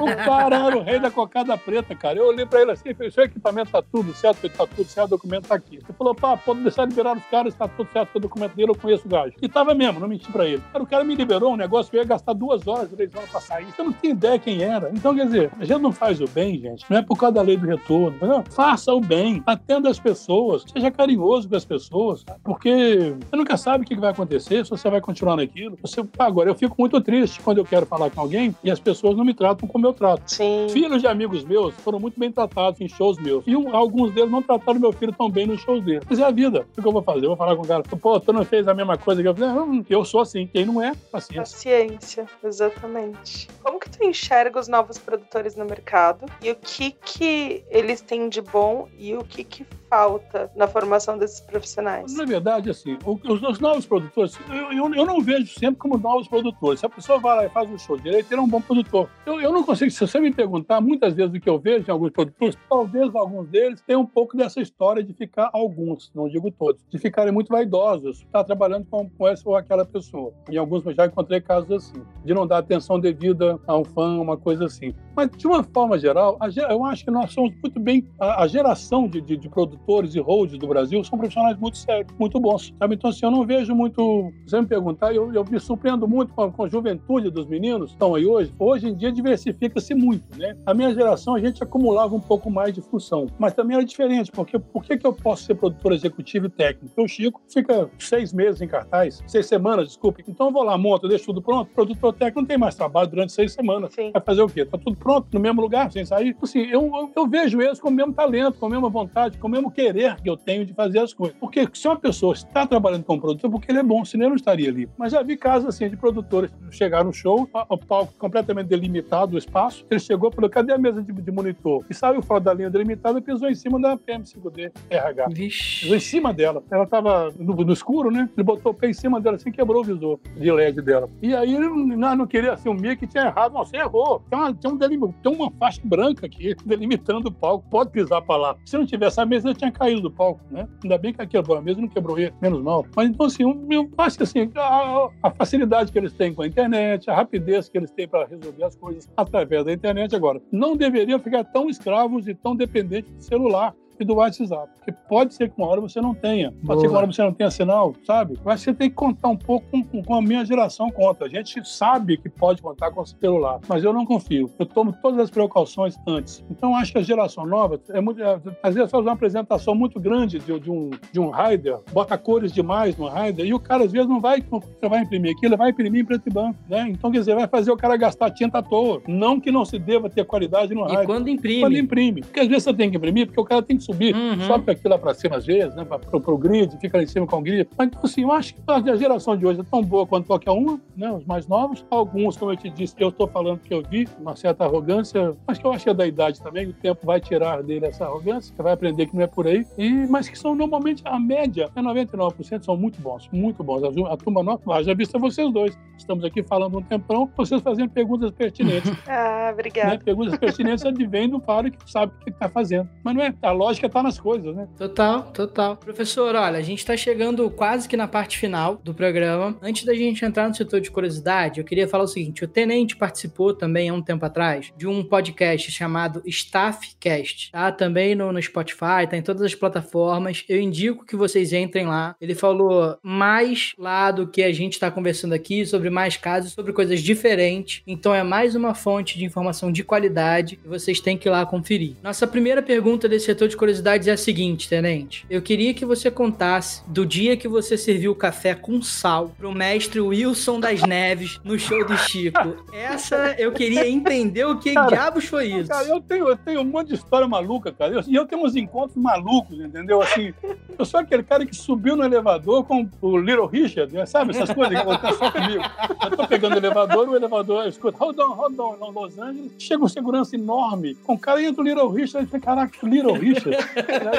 Speaker 3: O cara era o rei da cocada preta, cara. Eu olhei pra ele assim, falei, seu equipamento tá tudo certo, tá tudo certo, o documento tá aqui. Ele falou, pá, pode deixar liberar os caras, tá tudo certo, o documento dele, eu conheço o gajo. E tava mesmo, não menti pra ele. Cara, o cara me liberou um negócio que eu ia gastar duas horas, três horas pra sair. Eu não tinha ideia quem era. Então, quer dizer, a gente não faz o bem, gente. Não é por causa da lei do retorno. Entendeu? Faça o bem. Atenda as pessoas. Seja carinhoso com as pessoas. Porque você nunca sabe o que vai acontecer, se você vai continuar naquilo. Você... Agora, eu fico muito triste quando eu quero falar com alguém e as pessoas não me tratam como eu trato.
Speaker 2: Sim.
Speaker 3: Filhos de amigos meus foram muito bem tratados em shows meus. E um, alguns deles não trataram meu filho tão bem nos shows deles. Mas é a vida. O que eu vou fazer? Eu vou falar com o cara, pô, tu não fez a mesma coisa que eu fiz? Não, eu sou assim. Quem não é, paciência.
Speaker 2: Paciência, exatamente. Como que tu enxerga os novos produtores no mercado e o que que eles têm de bom e o que que falta na formação desses profissionais?
Speaker 3: Na verdade, assim, os, os novos produtores, eu, eu, eu, não vejo sempre como novos produtores. Se a pessoa vai lá e faz um show direito, ele é um bom produtor. Eu, eu não consigo, se você me perguntar, muitas vezes o que eu vejo em alguns produtores, talvez alguns deles tenham um pouco dessa história de ficar, alguns, não digo todos, de ficarem muito vaidosos, estar trabalhando com, com essa ou aquela pessoa. Em alguns eu já encontrei casos assim, de não dar atenção devida a um fã, uma coisa assim. Mas, de uma forma geral, eu acho que nós somos muito bem. A, geração de, de, de produtores e holds do Brasil são profissionais muito sérios, muito bons. Sabe? Então, assim, eu não vejo muito. Você me perguntar, eu, eu me surpreendo muito com a, com a juventude dos meninos que estão aí hoje. Hoje em dia diversifica-se muito, né? A minha geração, a gente acumulava um pouco mais de função, mas também era diferente, porque por que, que eu posso ser produtor executivo e técnico? Porque o Chico fica seis meses em cartaz, seis semanas, desculpe. Então eu vou lá, monto, deixo tudo pronto. O produtor técnico não tem mais trabalho durante seis semanas. Sim. Vai fazer o quê? Tá tudo pronto, no mesmo lugar, sem sair. Assim, eu, eu, eu vejo eles com o mesmo talento, com a mesma vontade, com o mesmo querer que eu tenho de fazer as coisas. Porque se uma pessoa está trabalhando como produtor, porque ele é bom, senão ele não estaria ali. Mas já vi casos assim de produtores chegar no show, o palco completamente delimitado, o espaço. Ele chegou e falou: cadê a mesa de, de monitor? E saiu fora da linha delimitada e pisou em cima da PM5D RH. Vixe. Pisou em cima dela. Ela estava no, no, escuro, né? Ele botou o pé em cima dela assim, quebrou o visor de LED dela. E aí ele não, não queria assumir que tinha errado. Não, você errou. Tem uma, tem, um delim, tem uma faixa branca aqui delimitando o palco. Pode pisar para lá. Se não tivesse a mesa, tinha caído do palco, né? Ainda bem que ela quebrou a mesa, não quebrou ele, menos mal. Mas então, assim, eu acho que assim, a, a facilidade que eles têm com a internet, a rapidez que eles têm para resolver as coisas através da internet agora, não deveriam ficar tão escravos e tão dependentes de celular e do WhatsApp. Porque pode ser que uma hora você não tenha, pode Boa. ser que uma hora você não tenha sinal, sabe? Mas você tem que contar um pouco com, com, a minha geração conta. A gente sabe que pode contar com o celular, mas eu não confio. Eu tomo todas as precauções antes. Então acho que a geração nova é muito. É, às vezes faz uma apresentação muito grande de, de, um, de um rider, bota cores demais no rider, e o cara às vezes não vai, não vai imprimir aquilo, ele vai imprimir em preto e branco. Né? Então, quer dizer, vai fazer o cara gastar tinta à toa. Não que não se deva ter qualidade no rider.
Speaker 1: E quando imprime?
Speaker 3: Quando imprime. Porque às vezes você tem que imprimir, porque o cara tem que subir, uhum. sobe aquilo lá para cima às vezes, né, para o grid, fica lá em cima com o grid. Mas, então, assim, eu acho que a geração de hoje é tão boa quanto qualquer uma, né, os mais novos. Alguns, como eu te disse, eu estou falando que eu vi, uma certa arrogância, mas que eu acho que é da idade também, o tempo vai tirar dele essa arrogância, você vai aprender que não é por aí, e, mas que são normalmente, a média é 99%, são muito bons, muito bons. A, a turma nova, já vista vocês dois, estamos aqui falando um tempão, vocês fazendo perguntas pertinentes.
Speaker 2: ah, obrigada. Né?
Speaker 3: Perguntas pertinentes advêm do paro que sabe o que está fazendo. Mas não é, a lógica está nas coisas, né?
Speaker 1: Total, total. Professor, olha, a gente está chegando quase que na parte final do programa. Antes da gente entrar no setor de curiosidade, eu queria falar o seguinte: o Tenente participou também há um tempo atrás de um podcast chamado Staffcast, tá? Também no, no Spotify, tá em todas as plataformas. Eu indico que vocês entrem lá. Ele falou mais lá do que a gente está conversando aqui, sobre mais casos, sobre coisas diferentes. Então é mais uma fonte de informação de qualidade e vocês têm que ir lá conferir. Nossa primeira pergunta desse setor de curiosidades é a seguinte, tenente. Eu queria que você contasse do dia que você serviu café com sal pro mestre Wilson das Neves no show do Chico. Essa eu queria entender o que cara, diabos foi isso.
Speaker 3: Cara, eu tenho, eu tenho um monte de história maluca, cara. E eu, eu, tenho uns encontros malucos, entendeu? Assim, eu sou aquele cara que subiu no elevador com o Little Richard, né? sabe? Essas coisas que acontecem só comigo. Eu tô pegando o elevador, o elevador, eu escuto, hold on, hold on, no Los Angeles. Chega um segurança enorme, com o cara entra o Little Richard, e fala, caraca, Little Richard.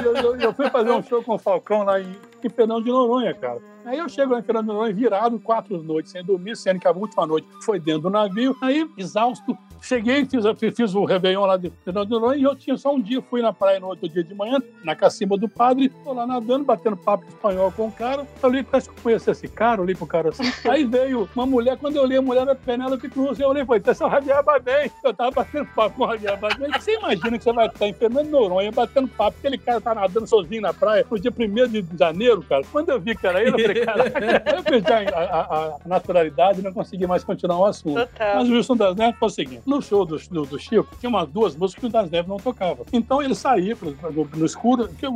Speaker 3: Eu, eu, eu, fui fazer um show com o Falcão lá em, em Fernando de Noronha, cara. Aí eu chego lá em Fernando de Noronha virado quatro noites sem dormir, sendo que a última noite foi dentro do navio. Aí, exausto, cheguei, fiz, fiz o Réveillon lá de Fernando de Noronha e eu tinha só um dia, fui na praia no outro dia de manhã, na cacimba do padre, tô lá nadando, batendo papo espanhol com o cara. Eu olhei, parece que eu conheci esse cara, olhei pro cara assim. Aí veio uma mulher, quando eu olhei a mulher era Penélope Cruz, eu olhei e falei, esse é o Javier. Eu tava batendo papo com o Javier Bardem. Você imagina que você vai estar em Fernando de Noronha batendo papo, aquele cara tá nadando sozinho na praia no dia 1 de janeiro, cara. Quando eu vi que era ele, eu falei, cara, eu perdi a, a, a naturalidade e não consegui mais continuar o assunto. Total. Mas o Wilson das Neves foi o seguinte: no show do, do, do Chico, tinha umas duas músicas que o das Neves não tocava. Então ele saía no, no escuro. Que,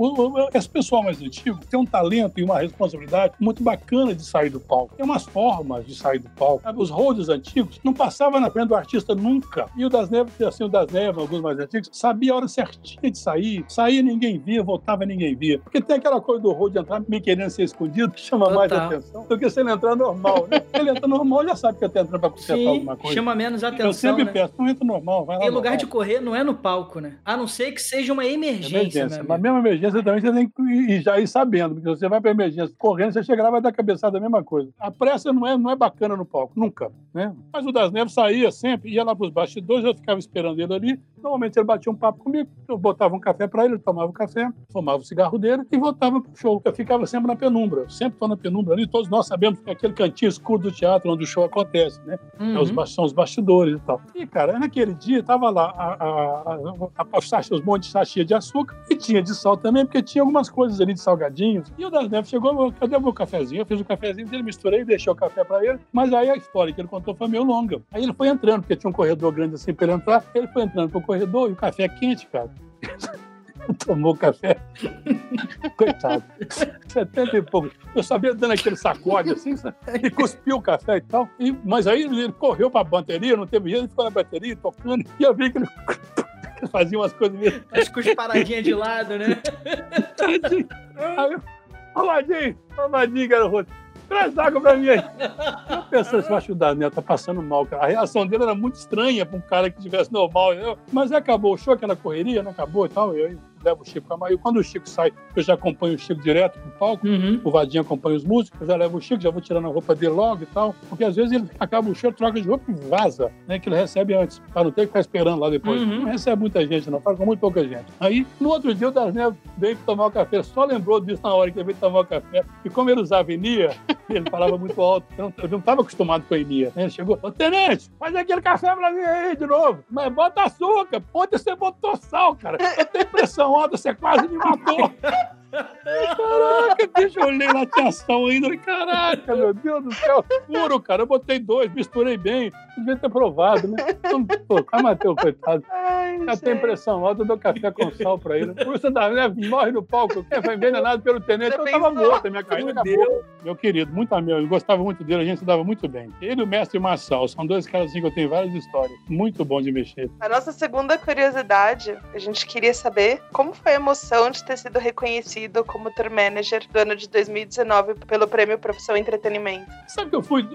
Speaker 3: esse pessoal mais antigo tem um talento e uma responsabilidade muito bacana de sair do palco. Tem umas formas de sair do palco. Os roads antigos não passavam na frente do artista nunca. E o das Neves, assim, o das Neves, alguns mais antigos, sabia a hora certinha de sair. Saía ninguém via, voltava, ninguém via. Porque tem aquela coisa do road entrar me querendo ser escondido, que chama Total. mais atenção do que se ele entrar normal, né? ele entra normal, já sabe que eu tô entrando pra consertar alguma coisa.
Speaker 1: chama menos atenção,
Speaker 3: Eu sempre
Speaker 1: né?
Speaker 3: peço, não entra normal, vai lá
Speaker 1: Em lugar normal. de correr, não é no palco, né? A não ser que seja uma emergência, emergência.
Speaker 3: Mas mesmo emergência também você tem que ir, já ir sabendo, porque você vai pra emergência correndo, você chega lá e vai dar cabeçada a mesma coisa. A pressa não é, não é bacana no palco, nunca, né? Mas o Das Neves saía sempre, ia lá pros bastidores, eu ficava esperando ele ali. Normalmente ele batia um papo comigo, eu botava um café para ele, ele tomava um café, fumava o cigarro dele e voltava pro show. Eu ficava sempre na penumbra, sempre tô na penumbra ali. Todos nós sabemos que é aquele cantinho escuro do teatro onde o show acontece, né? Uhum. É os, são os bastidores e tal. E, cara, naquele dia tava lá a, a, a, a, os montes de sachê de açúcar e tinha de sal também, porque tinha algumas coisas ali de salgadinhos. E o Das Neves chegou, cadê o meu cafezinho? Eu fiz o um cafezinho dele, misturei, deixei o café para ele. Mas aí a história que ele contou foi meio longa. Aí ele foi entrando, porque tinha um corredor grande assim para ele entrar. Ele foi entrando pro corredor e o café é quente, cara. Tomou café. Coitado. 70 e pouco. Eu sabia dando aquele sacode assim, e cuspiu o café e tal. E, mas aí ele correu para a bateria, não teve jeito, ele ficou na bateria tocando. E eu vi que ele fazia umas coisas
Speaker 1: mesmo. As cusparadinhas de lado, né?
Speaker 3: Tadinho. Aí, garoto. Traz água pra mim aí. Eu pensando, eu acho que o Daniel tá passando mal, cara. A reação dele era muito estranha pra um cara que estivesse normal, entendeu? Mas acabou o show, aquela correria, não acabou e tal. E aí levo o Chico pra Maio. Quando o Chico sai, eu já acompanho o Chico direto pro palco, uhum. o Vadinho acompanha os músicos, eu já levo o Chico, já vou tirando a roupa dele logo e tal, porque às vezes ele acaba o show, troca de roupa e vaza, né, que ele recebe antes, para não ter que ficar esperando lá depois. Uhum. Não recebe muita gente, não, faz com muito pouca gente. Aí, no outro dia, o Das Neves veio tomar o café, só lembrou disso na hora que ele veio tomar o café, e como ele usava Enia, ele falava muito alto, eu não estava acostumado com a Enia. Ele chegou, ô Tenente, faz aquele café pra mim aí de novo, mas bota açúcar, ontem você botou sal, cara, eu tenho pressão alta, você quase me matou. Caraca, bicho, eu olhei sal ainda. Caraca, meu Deus do céu, puro, cara. Eu botei dois, misturei bem. Devia ter provado, né? Então, pô, calma, Mateu, coitado. Ai, Já tem pressão alta, eu dou café com sal pra ele. Isso da neve morre no palco. Quem foi envenenado pelo tenente, eu tava morto, minha carreira acabou. Meu querido, muito amigo, eu gostava muito dele, a gente se dava muito bem. Ele e o mestre Marçal, são dois caras assim que eu tenho várias histórias. Muito bom de mexer.
Speaker 2: A nossa segunda curiosidade, a gente queria saber como foi a emoção de ter sido reconhecido como tour manager do ano de 2019 pelo Prêmio Profissão Entretenimento.
Speaker 3: Sabe que eu fui,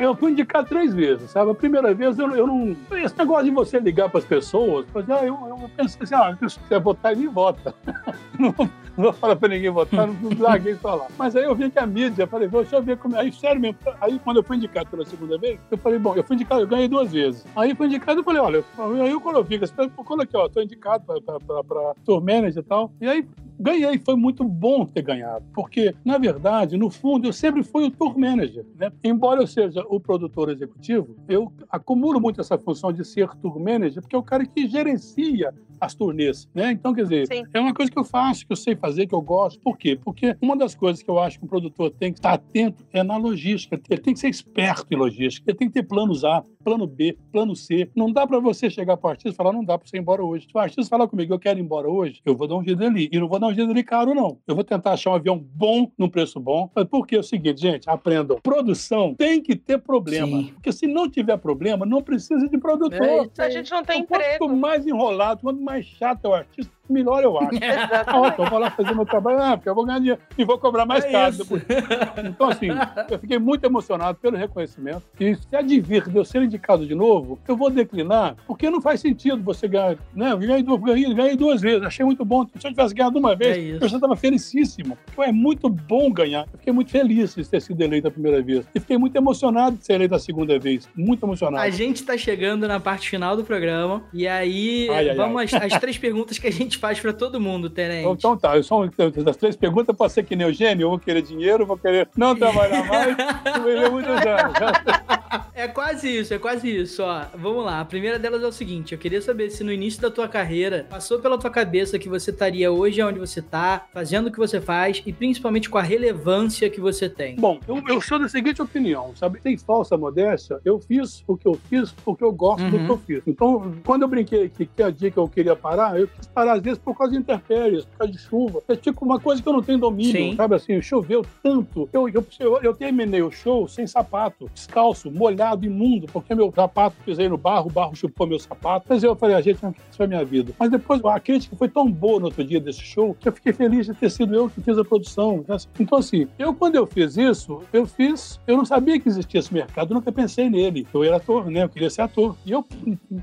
Speaker 3: eu fui indicado três vezes, sabe? A primeira vez eu, eu não. Esse negócio de você ligar para as pessoas, ah, eu, eu pensei assim, ah, se você votar, ele vota. não, vou falar para ninguém votar, não, não larguei lá. Mas aí eu vi que a mídia, falei, deixa eu ver como é. Aí, sério mesmo, aí quando eu fui indicado pela segunda vez, eu falei, bom, eu fui indicado, eu ganhei duas vezes. Aí fui indicado, eu falei, olha, aí eu coloquei, aqui, ó, tô indicado para tour manager e tal. E aí ganhei, foi muito bom ter ganhado, porque, na verdade, no fundo, eu sempre fui o tour manager. Né? Embora eu seja o produtor executivo, eu acumulo muito essa função de ser tour manager, porque é o cara que gerencia as turnês, né? Então, quer dizer, Sim. é uma coisa que eu faço, que eu sei fazer, que eu gosto. Por quê? Porque uma das coisas que eu acho que um produtor tem que estar atento é na logística. Ele tem que ser esperto em logística. Ele tem que ter planos A, plano B, plano C. Não dá para você chegar para o artista e falar, não dá para você ir embora hoje. Se o artista falar comigo, eu quero ir embora hoje, eu vou dar um jeito ali. E não vou dar um jeito ali caro, não. Eu vou tentar achar um avião bom, num preço bom. Porque é o seguinte, gente, aprendam. Produção tem que ter problema. Sim. Porque se não tiver problema, não precisa de produtor. É,
Speaker 2: a gente não tem então, emprego.
Speaker 3: Quanto mais enrolado, quanto mais chato é o artista, melhor eu acho. eu vou lá fazer meu trabalho, ah, porque eu vou ganhar dinheiro e vou cobrar mais é caro. Depois. Então, assim, eu fiquei muito emocionado pelo reconhecimento. E se advir de eu ser indicado de novo, eu vou declinar, porque não faz sentido você ganhar. Né? Eu ganhei duas, ganhei, ganhei duas vezes, achei muito bom. Se eu tivesse ganhado uma vez, é eu já estava felicíssimo. Então, é muito bom ganhar. Eu fiquei muito feliz de ter sido eleito a primeira vez. E fiquei muito emocionado de ser eleito a segunda vez. Muito emocionado.
Speaker 1: A gente está chegando na parte final do programa. E aí, ai, ai, vamos ai. Às, às três perguntas que a gente faz para todo mundo, Tenente.
Speaker 3: Então, então tá, eu só das três perguntas pode ser que nem o gênio, eu vou querer dinheiro, vou querer não trabalhar mais, vou viver muitos anos.
Speaker 1: É quase isso, é quase isso, ó. Vamos lá, a primeira delas é o seguinte, eu queria saber se no início da tua carreira passou pela tua cabeça que você estaria hoje onde você tá, fazendo o que você faz e principalmente com a relevância que você tem.
Speaker 3: Bom, eu, eu sou da seguinte opinião, sabe? Sem falsa modéstia, eu fiz o que eu fiz porque eu gosto uhum. do que eu fiz. Então, quando eu brinquei que, que a dia que eu queria parar, eu quis parar disso por causa de intempéries, por causa de chuva. É tipo uma coisa que eu não tenho domínio, Sim. sabe assim? Choveu tanto. Eu, eu, eu, eu terminei o show sem sapato, descalço, molhado, imundo, porque meu sapato pisei no barro, o barro chupou meu sapato. Mas eu falei, a gente, isso foi a minha vida. Mas depois a crítica foi tão boa no outro dia desse show que eu fiquei feliz de ter sido eu que fiz a produção. Então, assim, eu quando eu fiz isso, eu fiz, eu não sabia que existia esse mercado, eu nunca pensei nele. Eu era ator, né? Eu queria ser ator. E eu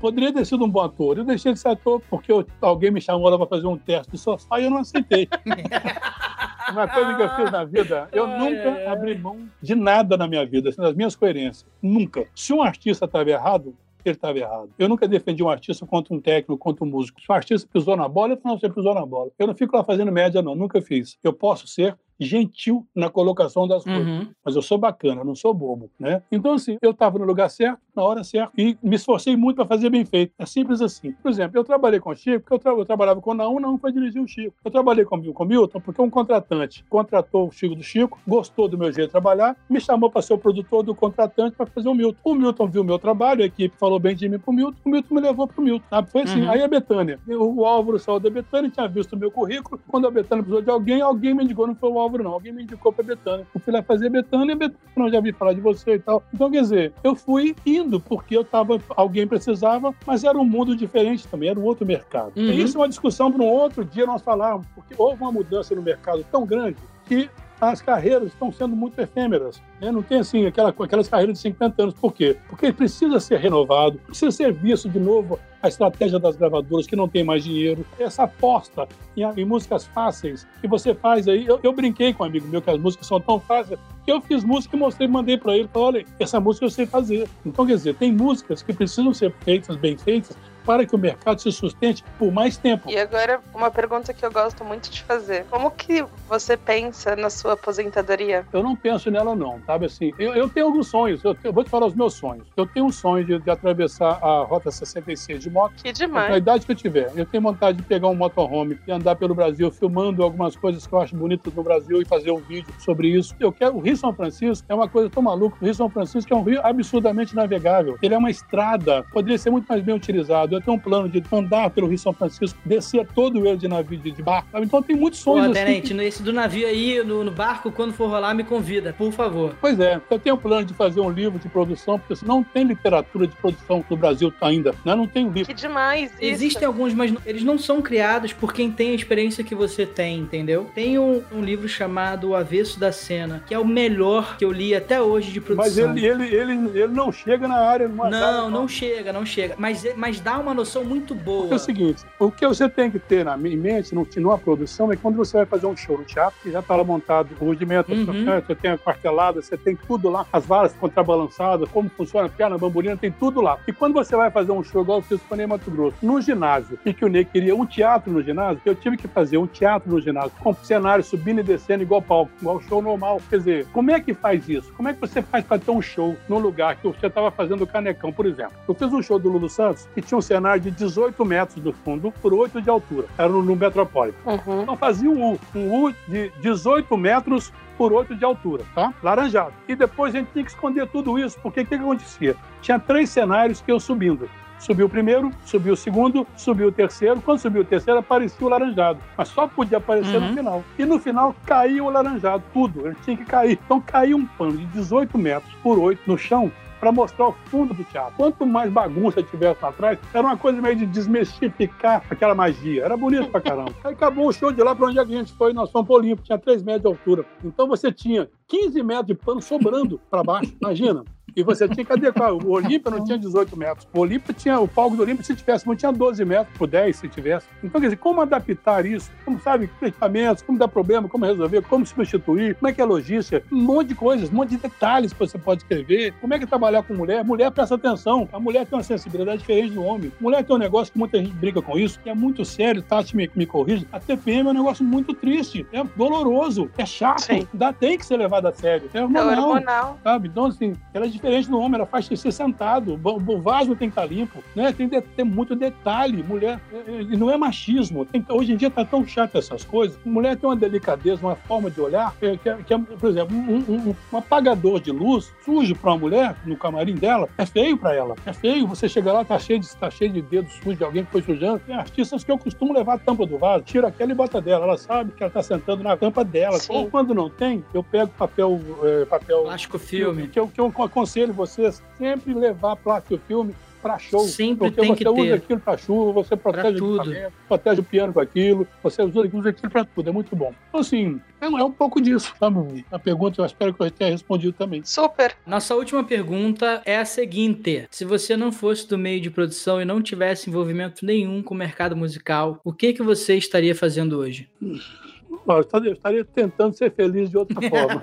Speaker 3: poderia ter sido um bom ator. Eu deixei de ser ator porque eu, alguém me chamou lá para fazer um teste de sofá e eu não aceitei. Uma coisa que eu fiz na vida, eu nunca abri mão de nada na minha vida, assim, das minhas coerências. Nunca. Se um artista estava errado, ele estava errado. Eu nunca defendi um artista contra um técnico, contra um músico. Se o artista pisou na bola, eu falo, não, você pisou na bola. Eu não fico lá fazendo média, não. Nunca fiz. Eu posso ser gentil na colocação das coisas. Uhum. Mas eu sou bacana, não sou bobo, né? Então, assim, eu estava no lugar certo, na hora certa, e me esforcei muito para fazer bem feito. É simples assim. Por exemplo, eu trabalhei com o Chico, porque eu, tra eu trabalhava com o Naum, não foi dirigir o Chico. Eu trabalhei com, com o Milton, porque um contratante contratou o Chico do Chico, gostou do meu jeito de trabalhar, me chamou para ser o produtor do contratante para fazer o Milton. O Milton viu o meu trabalho, a equipe falou bem de mim pro Milton, o Milton me levou pro Milton, sabe? Foi assim. Uhum. Aí a Betânia, o Álvaro saiu da Betânia, tinha visto o meu currículo, quando a Betânia precisou de alguém, alguém me indicou, não foi o Álvaro não, alguém me indicou para Betânia. Eu fui lá fazer Betânia e Betânia, não, já vi falar de você e tal. Então, quer dizer, eu fui indo porque eu tava, alguém precisava, mas era um mundo diferente também, era um outro mercado. Uhum. E isso é uma discussão para um outro dia nós falarmos, porque houve uma mudança no mercado tão grande que as carreiras estão sendo muito efêmeras. Né? Não tem assim aquela, aquelas carreiras de 50 anos. Por quê? Porque precisa ser renovado, precisa ser visto de novo a estratégia das gravadoras que não tem mais dinheiro, essa aposta em, em músicas fáceis que você faz aí. Eu, eu, brinquei com um amigo meu que as músicas são tão fáceis que eu fiz música e mostrei, mandei para ele, falei, olha, essa música eu sei fazer. Então, quer dizer, tem músicas que precisam ser feitas, bem feitas, para que o mercado se sustente por mais tempo.
Speaker 2: E agora, uma pergunta que eu gosto muito de fazer. Como que você pensa na sua aposentadoria?
Speaker 3: Eu não penso nela não, sabe assim? Eu, eu tenho alguns sonhos, eu, eu, vou te falar os meus sonhos. Eu tenho um sonho de, de atravessar a Rota 66 de moto.
Speaker 2: Que demais.
Speaker 3: Na idade que eu tiver. Eu tenho vontade de pegar um motorhome e andar pelo Brasil filmando algumas coisas que eu acho bonitas no Brasil e fazer um vídeo sobre isso. Eu quero... O Rio São Francisco é uma coisa tão maluca. O Rio São Francisco é um rio absurdamente navegável. Ele é uma estrada, poderia ser muito mais bem utilizado eu tenho um plano de andar pelo Rio São Francisco, descer todo ele de navio de, barco. Então tem muitos sonhos. Pô,
Speaker 1: assim tenente, que... esse do navio aí, no, no, barco, quando for rolar, me convida, por favor.
Speaker 3: Pois é, eu tenho um plano de fazer um livro de produção, porque não tem literatura de produção no Brasil ainda, né? Não tem livro.
Speaker 2: Que demais! Isso.
Speaker 1: Existem alguns, mas eles não são criados por quem tem a experiência que você tem, entendeu? Tem um, um livro chamado O Avesso da Cena, que é o melhor que eu li até hoje de produção.
Speaker 3: Mas ele, ele, ele, ele não chega na área.
Speaker 1: Não, área, não chega, não chega. Mas, mas dá uma noção muito boa.
Speaker 3: É o seguinte, o que você tem que ter na, em mente, numa produção, é quando você vai fazer um show no teatro, que já está lá montado o rudimento, uhum. você tem a quartelada, você tem tudo lá, as varas contrabalançadas, como funciona a perna, a bambolina, tem tudo lá. E quando você vai fazer um show, igual eu fiz com o Ney Mato Grosso, no ginásio, e que o Ney queria um teatro no ginásio, eu tive que fazer um teatro no ginásio, com cenário subindo e descendo igual palco, igual show normal. Quer dizer, como é que faz isso? Como é que você faz para ter um show num lugar que você estava fazendo o Canecão, por exemplo? Eu fiz um show do Lulu Santos que tinha um cenário de 18 metros do fundo por 8 de altura. Era no, no Metropolitan. Uhum. Então fazia um U, um U de 18 metros por 8 de altura, tá? Laranjado. E depois a gente tinha que esconder tudo isso, porque o que, que acontecia? Tinha três cenários que eu subindo. Subiu o primeiro, subiu o segundo, subiu o terceiro. Quando subiu o terceiro, aparecia o laranjado. Mas só podia aparecer uhum. no final. E no final caiu o laranjado, tudo. Ele tinha que cair. Então caiu um pano de 18 metros por 8 no chão para mostrar o fundo do teatro. Quanto mais bagunça tivesse lá atrás, era uma coisa meio de desmistificar aquela magia. Era bonito pra caramba. Aí acabou o show de lá para onde a gente foi, nós fomos pro Olimpo, tinha 3 metros de altura. Então você tinha 15 metros de pano sobrando para baixo, imagina. E você tinha que adequar. O Olímpia não tinha 18 metros. O Olímpia tinha, o palco do Olímpia, se tivesse, não tinha 12 metros por 10, se tivesse. Então, quer dizer, como adaptar isso? Como, sabe, equipamentos, como dar problema, como resolver, como substituir, como é que é logística, um monte de coisas, um monte de detalhes que você pode escrever. Como é que é trabalhar com mulher? Mulher presta atenção. A mulher tem uma sensibilidade diferente do homem. Mulher tem um negócio que muita gente briga com isso, que é muito sério, Tati me, me corrige. A TPM é um negócio muito triste, é doloroso, é chato, dá, tem que ser levado a sério. É hormonal, é hormonal. sabe? Então, assim, ela é diferente diferente do homem, ela faz xixi sentado, o vaso tem que estar limpo, né? Tem que ter muito detalhe. Mulher, e não é machismo. Tem, hoje em dia tá tão chato essas coisas. Mulher tem uma delicadeza, uma forma de olhar, que, que, que é, por exemplo, um, um, um, apagador de luz sujo para uma mulher no camarim dela é feio para ela. É feio. Você chega lá, tá cheio de, tá cheio de dedos sujos de alguém que foi sujando. Tem artistas que eu costumo levar a tampa do vaso, tira aquela e bota dela. Ela sabe que ela tá sentando na tampa dela. Sim. Ou quando não tem, eu pego papel. É, papel
Speaker 1: plástico filme.
Speaker 3: Que eu, que eu aconselho vocês sempre levar plástico filme para show.
Speaker 1: Sempre
Speaker 3: porque
Speaker 1: tem
Speaker 3: você
Speaker 1: que
Speaker 3: usa
Speaker 1: ter.
Speaker 3: aquilo para chuva, você protege o equipamento, protege o piano com aquilo, você usa, usa aquilo para tudo, é muito bom. Então, assim, é, é um pouco disso, sabe? A pergunta eu espero que eu tenha respondido também.
Speaker 2: Super.
Speaker 1: Nossa última pergunta é a seguinte: se você não fosse do meio de produção e não tivesse envolvimento nenhum com o mercado musical, o que que você estaria fazendo hoje?
Speaker 3: Eu estaria tentando ser feliz de outra forma.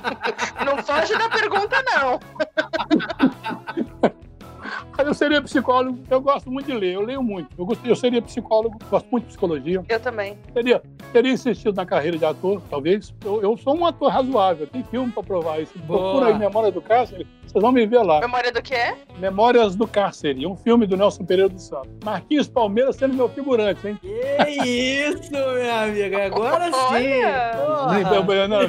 Speaker 2: não foge da pergunta, não.
Speaker 3: Eu seria psicólogo, eu gosto muito de ler, eu leio muito. Eu, gosto, eu seria psicólogo, gosto muito de psicologia.
Speaker 2: Eu também.
Speaker 3: Teria, teria insistido na carreira de ator, talvez. Eu, eu sou um ator razoável, tem filme para provar isso. Boa. Procura aí Memória do Cárcere, vocês vão me ver lá.
Speaker 2: Memória do quê?
Speaker 3: Memórias do Cárcere, um filme do Nelson Pereira do Santos. Marquinhos Palmeiras sendo meu figurante, hein?
Speaker 1: Que isso, meu amigo, agora sim.
Speaker 3: Não,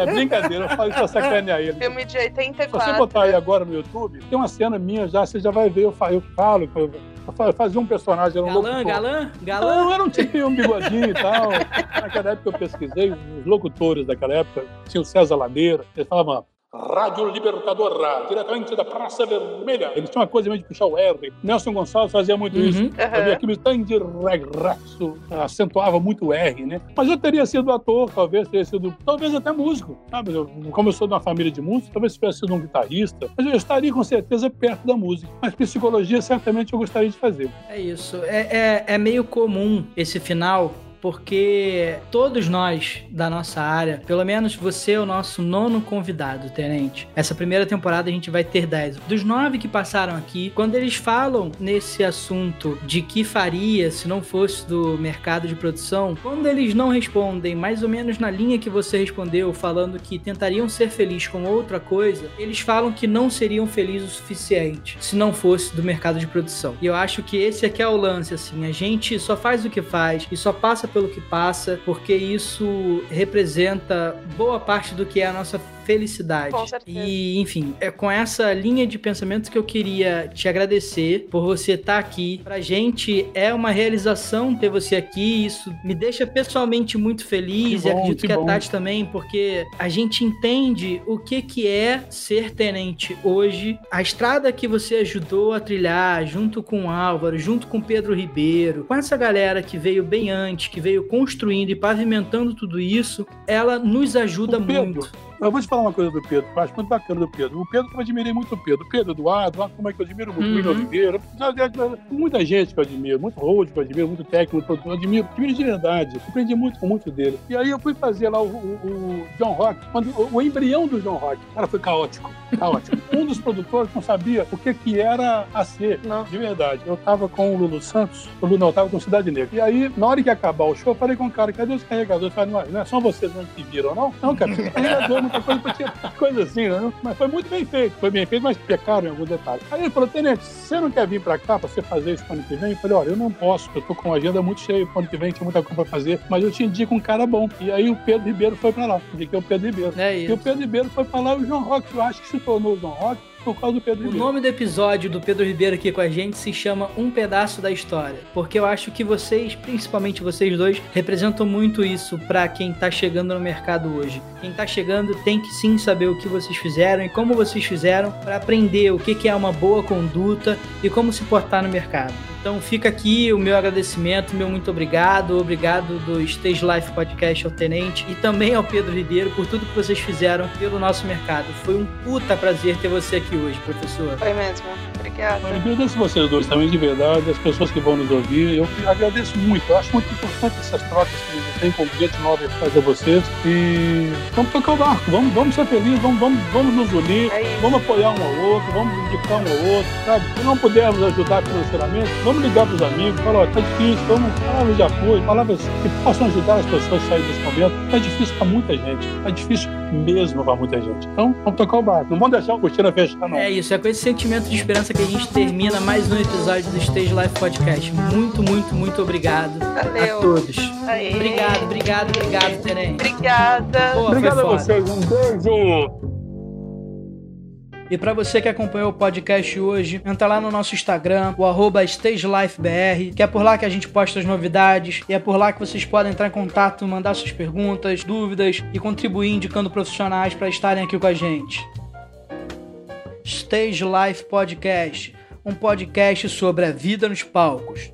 Speaker 3: é brincadeira, eu falo isso pra sacanear ele.
Speaker 2: Filme de 84.
Speaker 3: Se você botar aí agora no YouTube, tem uma cena minha já, você já vai ver, eu falo, eu eu fazia um personagem, era um
Speaker 1: galã,
Speaker 3: locutor.
Speaker 1: galã, galã.
Speaker 3: Não, era um tipo um bigodinho e tal. Naquela época eu pesquisei, os locutores daquela época, tinha o César Ladeira, ele falava Rádio Libertadora, diretamente da Praça Vermelha. Eles tinham uma coisa meio de puxar o R. Nelson Gonçalves fazia muito uhum. isso.
Speaker 2: Uhum.
Speaker 3: Fazia aquele tanto de regresso, acentuava muito o R, né? Mas eu teria sido ator, talvez teria sido, talvez até músico, sabe? Eu, como eu sou de uma família de músicos, talvez tivesse sido um guitarrista, mas eu estaria com certeza perto da música. Mas psicologia, certamente, eu gostaria de fazer.
Speaker 1: É isso. É, é, é meio comum esse final porque todos nós da nossa área, pelo menos você é o nosso nono convidado, tenente. Essa primeira temporada a gente vai ter 10. Dos nove que passaram aqui, quando eles falam nesse assunto de que faria se não fosse do mercado de produção, quando eles não respondem mais ou menos na linha que você respondeu, falando que tentariam ser felizes com outra coisa, eles falam que não seriam felizes o suficiente se não fosse do mercado de produção. E eu acho que esse aqui é o lance, assim, a gente só faz o que faz e só passa pelo que passa, porque isso representa boa parte do que é a nossa felicidade.
Speaker 2: Com certeza.
Speaker 1: E, enfim, é com essa linha de pensamento que eu queria te agradecer por você estar aqui. Pra gente é uma realização ter você aqui. Isso me deixa pessoalmente muito feliz
Speaker 3: que
Speaker 1: e
Speaker 3: bom,
Speaker 1: acredito
Speaker 3: que
Speaker 1: que, a
Speaker 3: bom.
Speaker 1: Tati também, porque a gente entende o que, que é ser tenente hoje. A estrada que você ajudou a trilhar junto com o Álvaro, junto com o Pedro Ribeiro, com essa galera que veio bem antes, que veio construindo e pavimentando tudo isso, ela nos ajuda
Speaker 3: Pedro,
Speaker 1: muito.
Speaker 3: Eu vou te falar uma coisa do Pedro, que eu acho muito bacana do Pedro. O Pedro, eu admirei muito o Pedro. O Pedro Eduardo, olha como é que eu admiro muito o William
Speaker 1: Uhum.
Speaker 3: Oliveira. Muita gente que eu admiro, muito road que eu admiro, muito técnico, muito produtor, eu admiro, admiro de verdade. Aprendi muito com muito dele. E aí eu fui fazer lá o, o- o John Rock, quando, o, o embrião do John Rock. Cara, foi caótico. Caótico. um dos produtores não sabia o que, que era a ser,
Speaker 2: Não.
Speaker 3: de verdade. Eu tava com o Lulu Santos, o Lulu não, eu tava com Cidade Negra. E aí, na hora que acabar o show, eu falei com o cara, cadê os carregadores? Eu falei, não, não é só vocês não que viram, não? Não, cara, carregador, coisa assim, né? Mas foi muito bem feito. Foi bem feito, mas pecaram em algum detalhe. Aí ele falou, Tenente, você não quer vir pra cá pra você fazer isso pro ano que vem? Eu falei, olha, eu não posso, eu tô com uma agenda muito cheia pro ano que vem, tinha muita coisa pra fazer, mas eu te indico um cara bom. E aí o Pedro Ribeiro foi pra lá. Indiquei o Pedro Ribeiro.
Speaker 1: É
Speaker 3: E o Pedro Ribeiro foi pra lá e o João Rock, eu acho que se tornou o João Rock por causa do Pedro
Speaker 1: O
Speaker 3: Ribeiro.
Speaker 1: nome do episódio do Pedro Ribeiro aqui com a gente se chama Um Pedaço da História, porque eu acho que vocês, principalmente vocês dois, representam muito isso pra quem tá chegando no mercado hoje. Quem tá chegando tem que sim saber o que vocês fizeram e como vocês fizeram pra aprender o que é uma boa conduta e como se portar no mercado. Então fica aqui o meu agradecimento, meu muito obrigado, obrigado do Stage Life Podcast ao Tenente e também ao Pedro Ribeiro por tudo que vocês fizeram pelo nosso mercado. Foi um puta prazer ter você aqui hoje, professor.
Speaker 2: Foi mesmo. Obrigada. Eu
Speaker 3: agradeço vocês dois também, de verdade, as pessoas que vão nos ouvir. Eu agradeço muito. Eu acho muito importante essas trocas que a gente tem com gente nova fazer vocês. E vamos tocar o barco, vamos, vamos ser felizes, vamos, vamos, vamos nos unir, é vamos apoiar um ao outro, vamos indicar um ao outro, sabe? Se não pudermos ajudar financeiramente, vamos ligar para os amigos, falar, ó, tá difícil, vamos, palavras de apoio, palavras que possam ajudar as pessoas a sair desse momento. Tá difícil para muita gente, tá difícil mesmo para muita gente. Então, vamos tocar o barco. Não vamos deixar o cortina fechar, não.
Speaker 1: É isso, é com esse sentimento de esperança que a gente termina mais um episódio do Stage Life Podcast. Muito, muito, muito obrigado Valeu. a todos. Aê. Obrigado, obrigado, obrigado, Terem.
Speaker 2: Obrigada.
Speaker 3: Pô, Obrigado a vocês. Um beijo.
Speaker 1: E para você que acompanhou o podcast hoje, entra lá no nosso Instagram, o arroba StageLifeBR, que é por lá que a gente posta as novidades e é por lá que vocês podem entrar em contato, mandar suas perguntas, dúvidas e contribuir indicando profissionais para estarem aqui com a gente. Stage Life Podcast, um podcast sobre a vida nos palcos.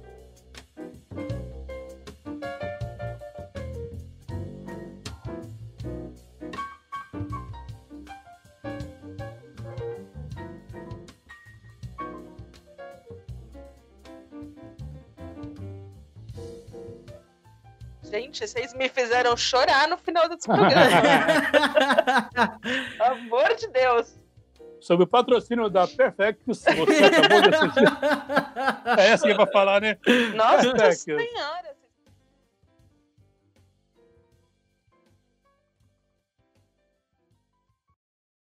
Speaker 2: Gente, vocês me fizeram chorar no final desse programa. Amor de Deus.
Speaker 3: Sob o patrocínio da Perfect, você acabou de assistir. É essa que é pra falar, né?
Speaker 2: Nossa Senhora!